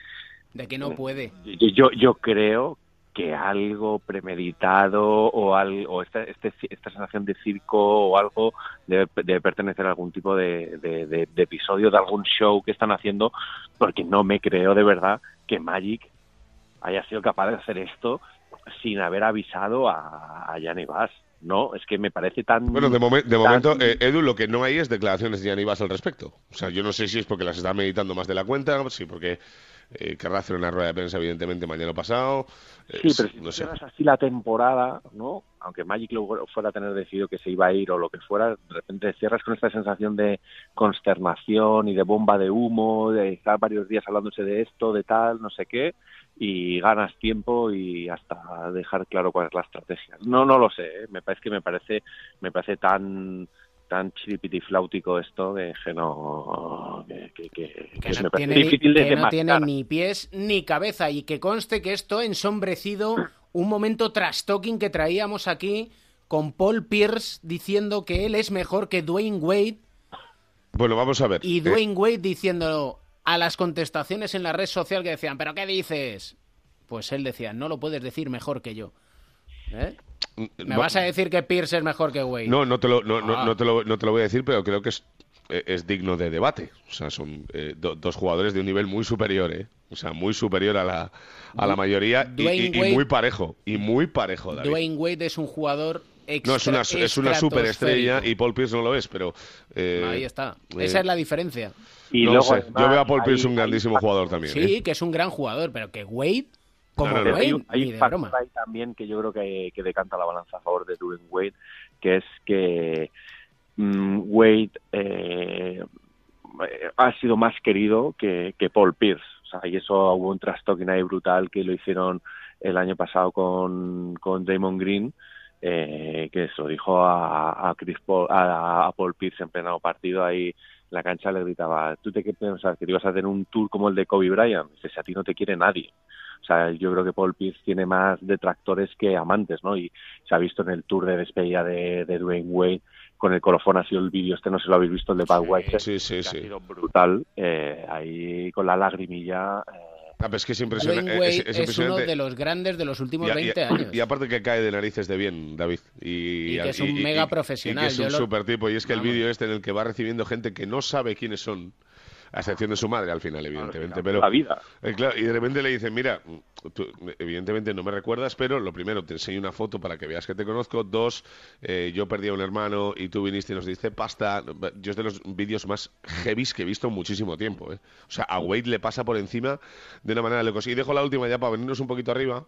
De que no puede. Yo, yo, yo creo que algo premeditado o, al, o esta, este, esta sensación de circo o algo debe, debe pertenecer a algún tipo de, de- de- de episodio, de algún show que están haciendo, porque no me creo de verdad que Magic haya sido capaz de hacer esto sin haber avisado a, a Gianni Bass. No, es que me parece tan... Bueno, de, momen- de tan- momento, eh, Edu, lo que no hay es declaraciones de Gianni Bass al respecto. O sea, yo no sé si es porque las está meditando más de la cuenta, sí, porque eh, querrá hacer una rueda de prensa, evidentemente, mañana pasado. eh, Sí, pero si no sé. así la temporada, ¿no? Aunque Magic lo fuera a tener decidido que se iba a ir o lo que fuera, de repente cierras con esta sensación de consternación y de bomba de humo, de estar varios días hablándose de esto, de tal, no sé qué, y ganas tiempo y hasta dejar claro cuál es la estrategia. No, no lo sé, ¿eh? me parece que me parece, me parece tan tan chiripitifláutico esto de que no que, que, que- que no, tiene, ni- difícil de que no tiene ni pies ni cabeza y que conste que esto ha ensombrecido un momento trash-talking que traíamos aquí con Paul Pierce diciendo que él es mejor que Dwayne Wade Bueno, vamos a ver. y Eh, Dwayne Wade diciendo a las contestaciones en la red social que decían, ¿pero qué dices? Pues él decía, no lo puedes decir mejor que yo. ¿Eh? ¿Me va- vas a decir que Pierce es mejor que Wade? No, no te lo, no, no- Ah. no te lo, no te lo voy a decir, pero creo que es, eh, es digno de debate. O sea, son eh, do- dos jugadores de un nivel muy superior, ¿eh? O sea, muy superior a la, a la mayoría y, muy parejo. Y muy parejo, David. Dwayne Wade es un jugador extra, no, es una, es una superestrella y Paul Pierce no lo es, pero... eh, Ahí está. eh, Esa es la diferencia. Y no luego, sé. además, Yo veo a Paul Pierce un grandísimo jugador también. Sí, ¿eh? que es un gran jugador, pero que Wade, como. Wade, hay un, hay un factor ahí también que yo creo que, que decanta la balanza a favor de Dwayne Wade, que es que mm, Wade eh, ha sido más querido que, que Paul Pierce. O sea, y eso hubo un trastoking ahí brutal que lo hicieron el año pasado con, con Damon Green, eh, que se lo dijo a, a, Chris Paul, a, a Paul Pierce en pleno partido ahí en la cancha le gritaba, ¿tú te qué piensas? ¿Que te ibas a hacer un tour como el de Kobe Bryant? Dice, si a ti no te quiere nadie. O sea, yo creo que Paul Pierce tiene más detractores que amantes, ¿no? Y se ha visto en el tour de despedida de, de Dwayne Wade con el colofón, ha sido el vídeo, este no se lo habéis visto, el de Bad White, Sí, sí, sí. ha sido brutal, eh, ahí con la lagrimilla. eh, Ah, pero es que es impresionante. Dwayne Wade es- es, es uno de los grandes de los últimos Y a- 20 y a- años. Y aparte que cae de narices de bien, David. Y, Y que es un mega profesional, Y que es un lo- super tipo. Y es que el vídeo este en el que va recibiendo gente que no sabe quiénes son, a excepción de su madre al final, evidentemente. pero la vida. Eh, claro, y de repente le dicen, mira, tú, evidentemente no me recuerdas, pero lo primero, te enseño una foto para que veas que te conozco. Dos, eh, yo perdí a un hermano y tú viniste y nos diste pasta. Yo es de los vídeos más heavies que he visto en muchísimo tiempo. ¿eh? O sea, a Wade le pasa por encima de una manera locos. Y dejo la última ya para venirnos un poquito arriba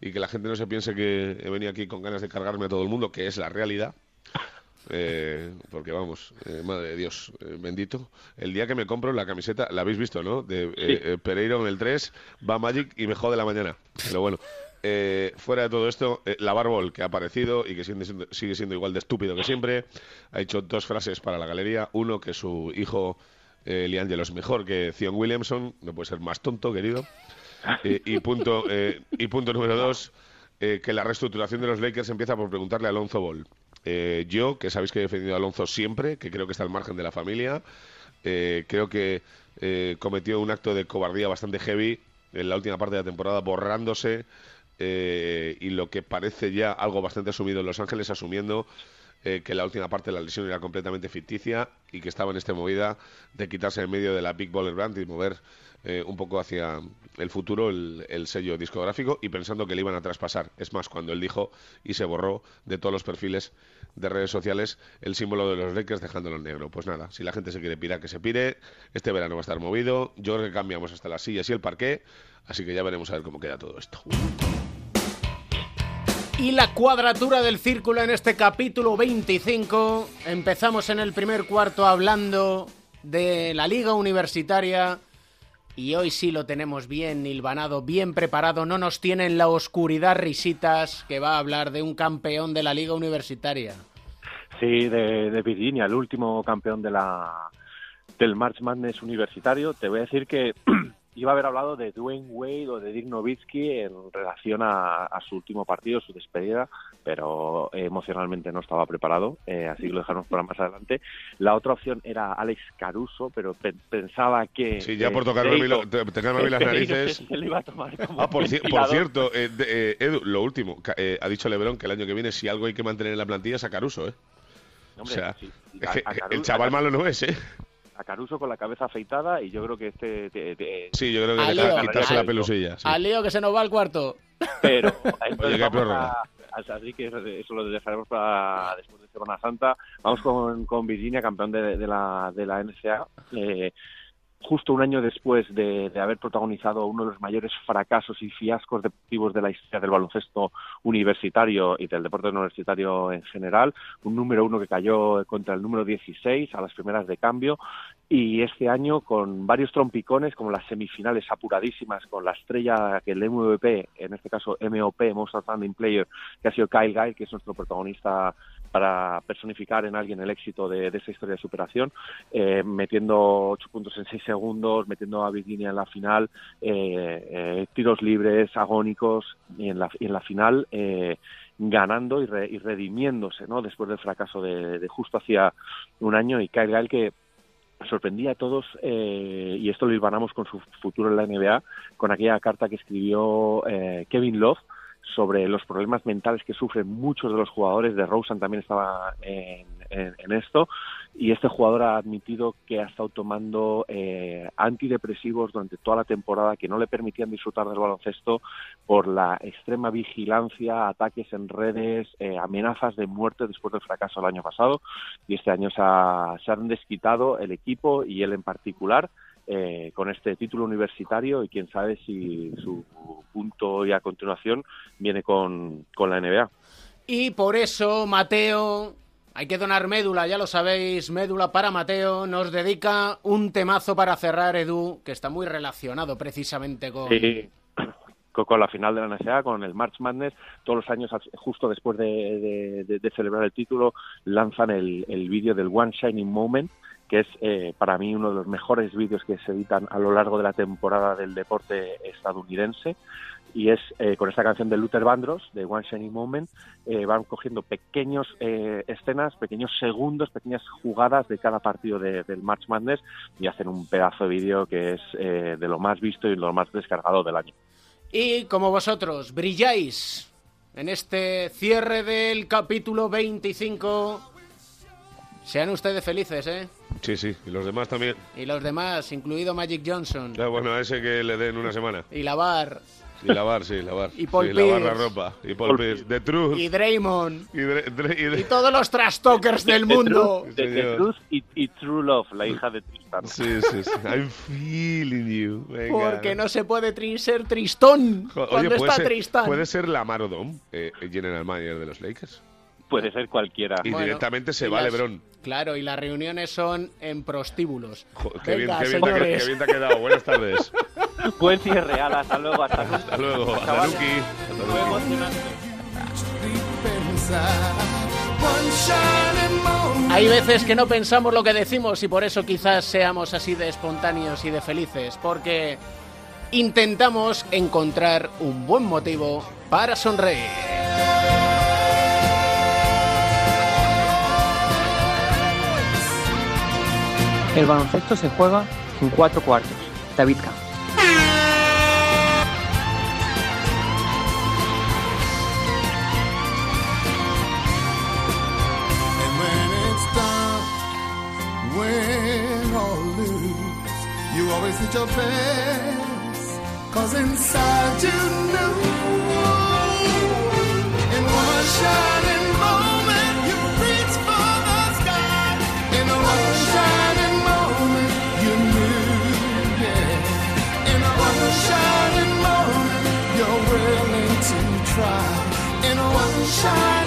y que la gente no se piense que he venido aquí con ganas de cargarme a todo el mundo, que es la realidad. Eh, porque vamos, eh, madre de Dios, eh, bendito. El día que me compro la camiseta, la habéis visto, ¿no? De eh, eh, Pereiro en el 3, va Magic y me jode la mañana. Pero bueno, eh, fuera de todo esto, eh, la Barbol que ha aparecido y que sigue siendo, sigue siendo igual de estúpido que siempre, ha hecho dos frases para la galería. Uno, que su hijo eh, Liangelo es mejor que Zion Williamson, no puede ser más tonto, querido. Eh, y, punto, eh, y punto número dos, que la reestructuración de los Lakers empieza por preguntarle a Alonso Ball. Eh, yo, que sabéis que he defendido a Alonso siempre, que creo que está al margen de la familia, eh, creo que eh, cometió un acto de cobardía bastante heavy en la última parte de la temporada, borrándose eh, y lo que parece ya algo bastante asumido en Los Ángeles, asumiendo eh, que la última parte de la lesión era completamente ficticia y que estaba en esta movida de quitarse en medio de la Big Baller Brand y mover eh, un poco hacia el futuro el, el sello discográfico y pensando que le iban a traspasar. Es más, cuando él dijo y se borró de todos los perfiles de redes sociales el símbolo de los Lakers dejándolo en negro. Pues nada, si la gente se quiere pirar, que se pire. Este verano va a estar movido. Yo creo que cambiamos hasta las sillas y el parqué. Así que ya veremos a ver cómo queda todo esto. Y la cuadratura del círculo en este capítulo 25. Empezamos en el primer cuarto hablando de la liga universitaria. Y hoy sí lo tenemos bien hilvanado, bien preparado. No nos tiene en la oscuridad risitas que va a hablar de un campeón de la liga universitaria. Sí, de, de Virginia, el último campeón de la del March Madness universitario. Te voy a decir que iba a haber hablado de Dwayne Wade o de Dirk Nowitzki en relación a, a su último partido, su despedida, pero eh, emocionalmente no estaba preparado, eh, así que lo dejamos para más adelante. La otra opción era Alex Caruso, pero pe- pensaba que... Sí, ya por tocarme lo- tocarme las narices. se lo iba a tomar como Ah, por, por cierto, eh, eh, Edu, lo último, ha dicho Lebron que el año que viene si algo hay que mantener en la plantilla es a Caruso, ¿eh? Hombre, o sea, sí. es A- que a Caruso- el chaval malo no es, ¿eh? A Caruso con la cabeza afeitada y yo creo que este... te- te- Sí, yo creo que lío, quitarse la pelusilla. sí. Al lío que se nos va al cuarto. pero Oye, entonces qué vamos prórroga. a- así que eso lo dejaremos para después de Semana Santa vamos con, con Virginia campeón de, de la de la NCAA eh, justo un año después de, haber protagonizado uno de los mayores fracasos y fiascos deportivos de la historia del baloncesto universitario y del deporte universitario en general, un número uno que cayó contra el número 16 a las primeras de cambio y este año con varios trompicones como las semifinales apuradísimas con la estrella que el MVP, en este caso MOP, Most Outstanding Player, que ha sido Kyle Guy, que es nuestro protagonista para personificar en alguien el éxito de, de esa historia de superación, eh, metiendo 8 puntos en 6 segundos, metiendo a Virginia en la final, eh, eh, tiros libres, agónicos, y en la, y en la final eh, ganando y, re- y redimiéndose ¿no? después del fracaso de, de justo hacía un año y Kyle Guy que sorprendía a todos eh, y esto lo hilvanamos con su futuro en la NBA con aquella carta que escribió eh, Kevin Love sobre los problemas mentales que sufren muchos de los jugadores. De Rosen también estaba en, en- esto. Y este jugador ha admitido que ha estado tomando eh, antidepresivos durante toda la temporada que no le permitían disfrutar del baloncesto por la extrema vigilancia, ataques en redes, eh, amenazas de muerte después del fracaso del año pasado. Y este año se han desquitado el equipo y él en particular eh, con este título universitario y quién sabe si su punto y a continuación viene con, con la NBA. Y por eso, Mateo, hay que donar médula, ya lo sabéis, médula para Mateo, nos dedica un temazo para cerrar, Edu, que está muy relacionado precisamente con... Con, la final de la NCAA, con el March Madness, todos los años, justo después de, de- de- de celebrar el título, lanzan el, el vídeo del One Shining Moment, que es eh, para mí uno de los mejores vídeos que se editan a lo largo de la temporada del deporte estadounidense. Y es eh, con esta canción de Luther Vandross, de One Shining Moment, eh, van cogiendo pequeños eh, escenas, pequeños segundos, pequeñas jugadas de cada partido de- del March Madness y hacen un pedazo de vídeo que es eh, de lo más visto y lo más descargado del año. Y como vosotros brilláis en este cierre del capítulo 25, sean ustedes felices, ¿eh? Sí, sí, y los demás también. Y los demás, incluido Magic Johnson Ya, bueno, a ese que le den una semana. y Lavar Y lavar, sí, lavar. Y Paul sí, lavar la Pierce. ropa. Y Paul Pierce. The Truth. y Draymond Y, Dre- Dre- y Dre- y todos los trash talkers del mundo. De, de señor. Truth y, y True Love, la hija de Tristan. Sí, sí, sí. I'm feeling you. Venga. Porque no se puede tri- ser tristón Jo- cuando puede está ser, Tristán. puede ser Lamar Odom, eh, general manager de los Lakers. Puede ser cualquiera. Y Bueno, directamente se y va las- LeBron. Claro, y las reuniones son en prostíbulos. Jo, qué, bien, Venga, qué, bien te, qué bien te ha quedado. Buenas tardes. Buen cierre, ala, hasta luego, hasta luego. Hasta luego. Hasta. Nuki. Hasta luego. Hay veces que no pensamos lo que decimos y por eso quizás seamos así de espontáneos y de felices, porque intentamos encontrar un buen motivo para sonreír. El baloncesto se juega en cuatro cuartos. David Camps. Wasted your best. Cause inside you knew. In one shining moment, you reached for the sky. In one shining moment, you knew. Yeah. In one shining moment, you're willing to try. In one shining